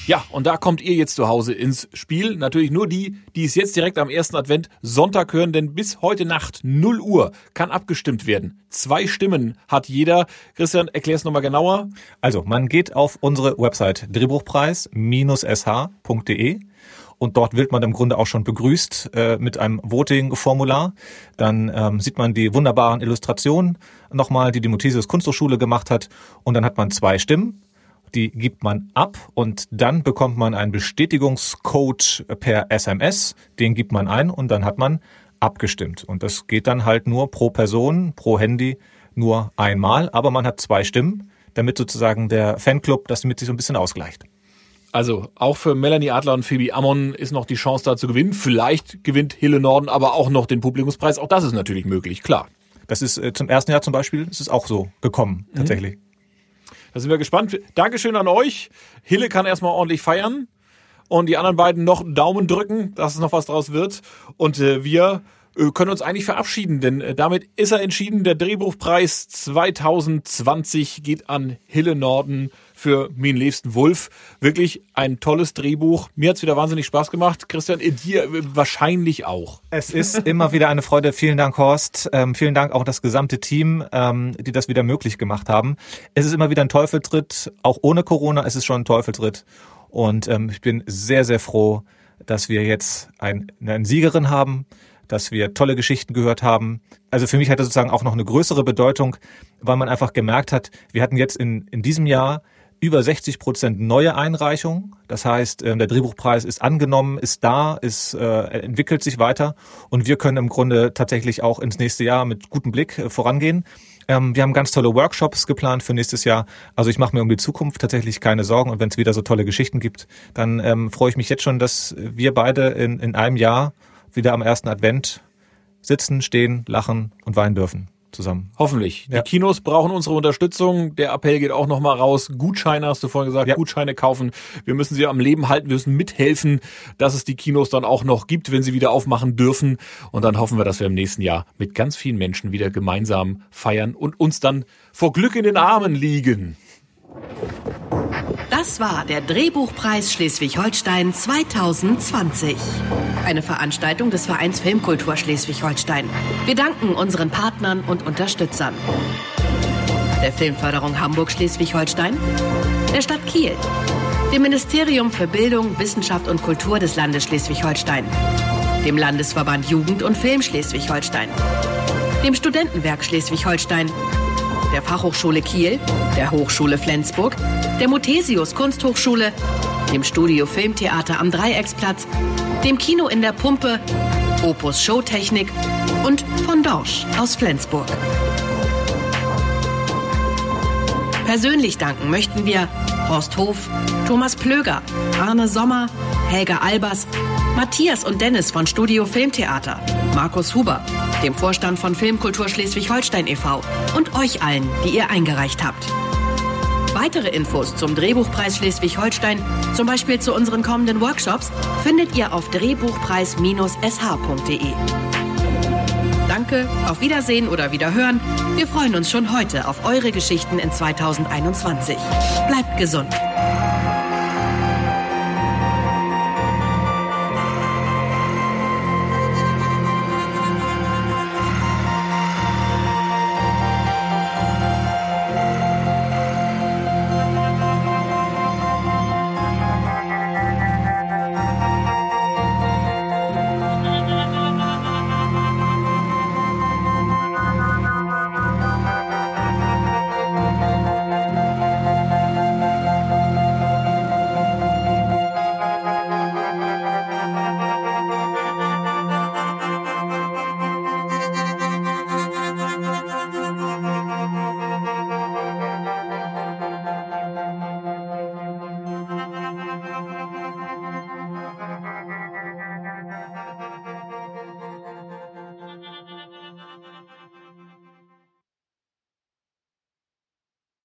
Ja, und da kommt ihr jetzt zu Hause ins Spiel. Natürlich nur die, die es jetzt direkt am ersten Advent Sonntag hören, denn bis heute Nacht 0 Uhr kann abgestimmt werden. Zwei Stimmen hat jeder. Christian, erklär's nochmal genauer. Also, man geht auf unsere Website drehbuchpreis-sh.de und dort wird man im Grunde auch schon begrüßt äh, mit einem Voting-Formular. Dann ähm, sieht man die wunderbaren Illustrationen nochmal, die die Muthesius Kunsthochschule gemacht hat. Und dann hat man zwei Stimmen. Die gibt man ab und dann bekommt man einen Bestätigungscode per SMS. Den gibt man ein und dann hat man abgestimmt. Und das geht dann halt nur pro Person, pro Handy nur einmal. Aber man hat zwei Stimmen, damit sozusagen der Fanclub das mit sich so ein bisschen ausgleicht. Also auch für Melanie Adler und Phoebe Ammon ist noch die Chance da zu gewinnen. Vielleicht gewinnt Hille Norden aber auch noch den Publikumspreis. Auch das ist natürlich möglich, klar. Das ist äh, zum ersten Jahr zum Beispiel, ist es auch so gekommen, tatsächlich. Mhm. Da sind wir gespannt. Dankeschön an euch. Hille kann erstmal ordentlich feiern und die anderen beiden noch Daumen drücken, dass es noch was draus wird. Und äh, wir äh, können uns eigentlich verabschieden, denn äh, damit ist er entschieden. Der Drehbuchpreis 2020 geht an Hille Norden für Mien liebsten Wulf. Wirklich ein tolles Drehbuch. Mir hat's wieder wahnsinnig Spaß gemacht. Christian, dir wahrscheinlich auch. Es ist immer wieder eine Freude. Vielen Dank, Horst. Ähm, vielen Dank auch das gesamte Team, ähm, die das wieder möglich gemacht haben. Es ist immer wieder ein Teufeltritt. Auch ohne Corona ist es schon ein Teufeltritt. Und ähm, ich bin sehr, sehr froh, dass wir jetzt ein, eine Siegerin haben, dass wir tolle Geschichten gehört haben. Also für mich hat das sozusagen auch noch eine größere Bedeutung, weil man einfach gemerkt hat, wir hatten jetzt in, in diesem Jahr über 60 Prozent neue Einreichungen. Das heißt, ähm, der Drehbuchpreis ist angenommen, ist da, ist, äh, entwickelt sich weiter und wir können im Grunde tatsächlich auch ins nächste Jahr mit gutem Blick äh, vorangehen. Ähm, wir haben ganz tolle Workshops geplant für nächstes Jahr. Also ich mache mir um die Zukunft tatsächlich keine Sorgen und wenn es wieder so tolle Geschichten gibt, dann ähm, freue ich mich jetzt schon, dass wir beide in, in einem Jahr wieder am ersten Advent sitzen, stehen, lachen und weinen dürfen zusammen. Hoffentlich. Ja. Die Kinos brauchen unsere Unterstützung. Der Appell geht auch nochmal raus. Gutscheine, hast du vorhin gesagt, ja. Gutscheine kaufen. Wir müssen sie am Leben halten. Wir müssen mithelfen, dass es die Kinos dann auch noch gibt, wenn sie wieder aufmachen dürfen. Und dann hoffen wir, dass wir im nächsten Jahr mit ganz vielen Menschen wieder gemeinsam feiern und uns dann vor Glück in den Armen liegen. Das war der Drehbuchpreis Schleswig-Holstein 2020. Eine Veranstaltung des Vereins Filmkultur Schleswig-Holstein. Wir danken unseren Partnern und Unterstützern. Der Filmförderung Hamburg-Schleswig-Holstein, der Stadt Kiel, dem Ministerium für Bildung, Wissenschaft und Kultur des Landes Schleswig-Holstein, dem Landesverband Jugend und Film Schleswig-Holstein, dem Studentenwerk Schleswig-Holstein der Fachhochschule Kiel, der Hochschule Flensburg, der Muthesius Kunsthochschule, dem Studio Filmtheater am Dreiecksplatz, dem Kino in der Pumpe, Opus Showtechnik und von Dorsch aus Flensburg. Persönlich danken möchten wir Horst Hof, Thomas Plöger, Arne Sommer, Helga Albers, Matthias und Dennis von Studio Filmtheater, Markus Huber, dem Vorstand von Filmkultur Schleswig-Holstein e.V. und euch allen, die ihr eingereicht habt. Weitere Infos zum Drehbuchpreis Schleswig-Holstein, zum Beispiel zu unseren kommenden Workshops, findet ihr auf drehbuchpreis-sh.de. Danke, auf Wiedersehen oder Wiederhören. Wir freuen uns schon heute auf eure Geschichten in 2021. Bleibt gesund.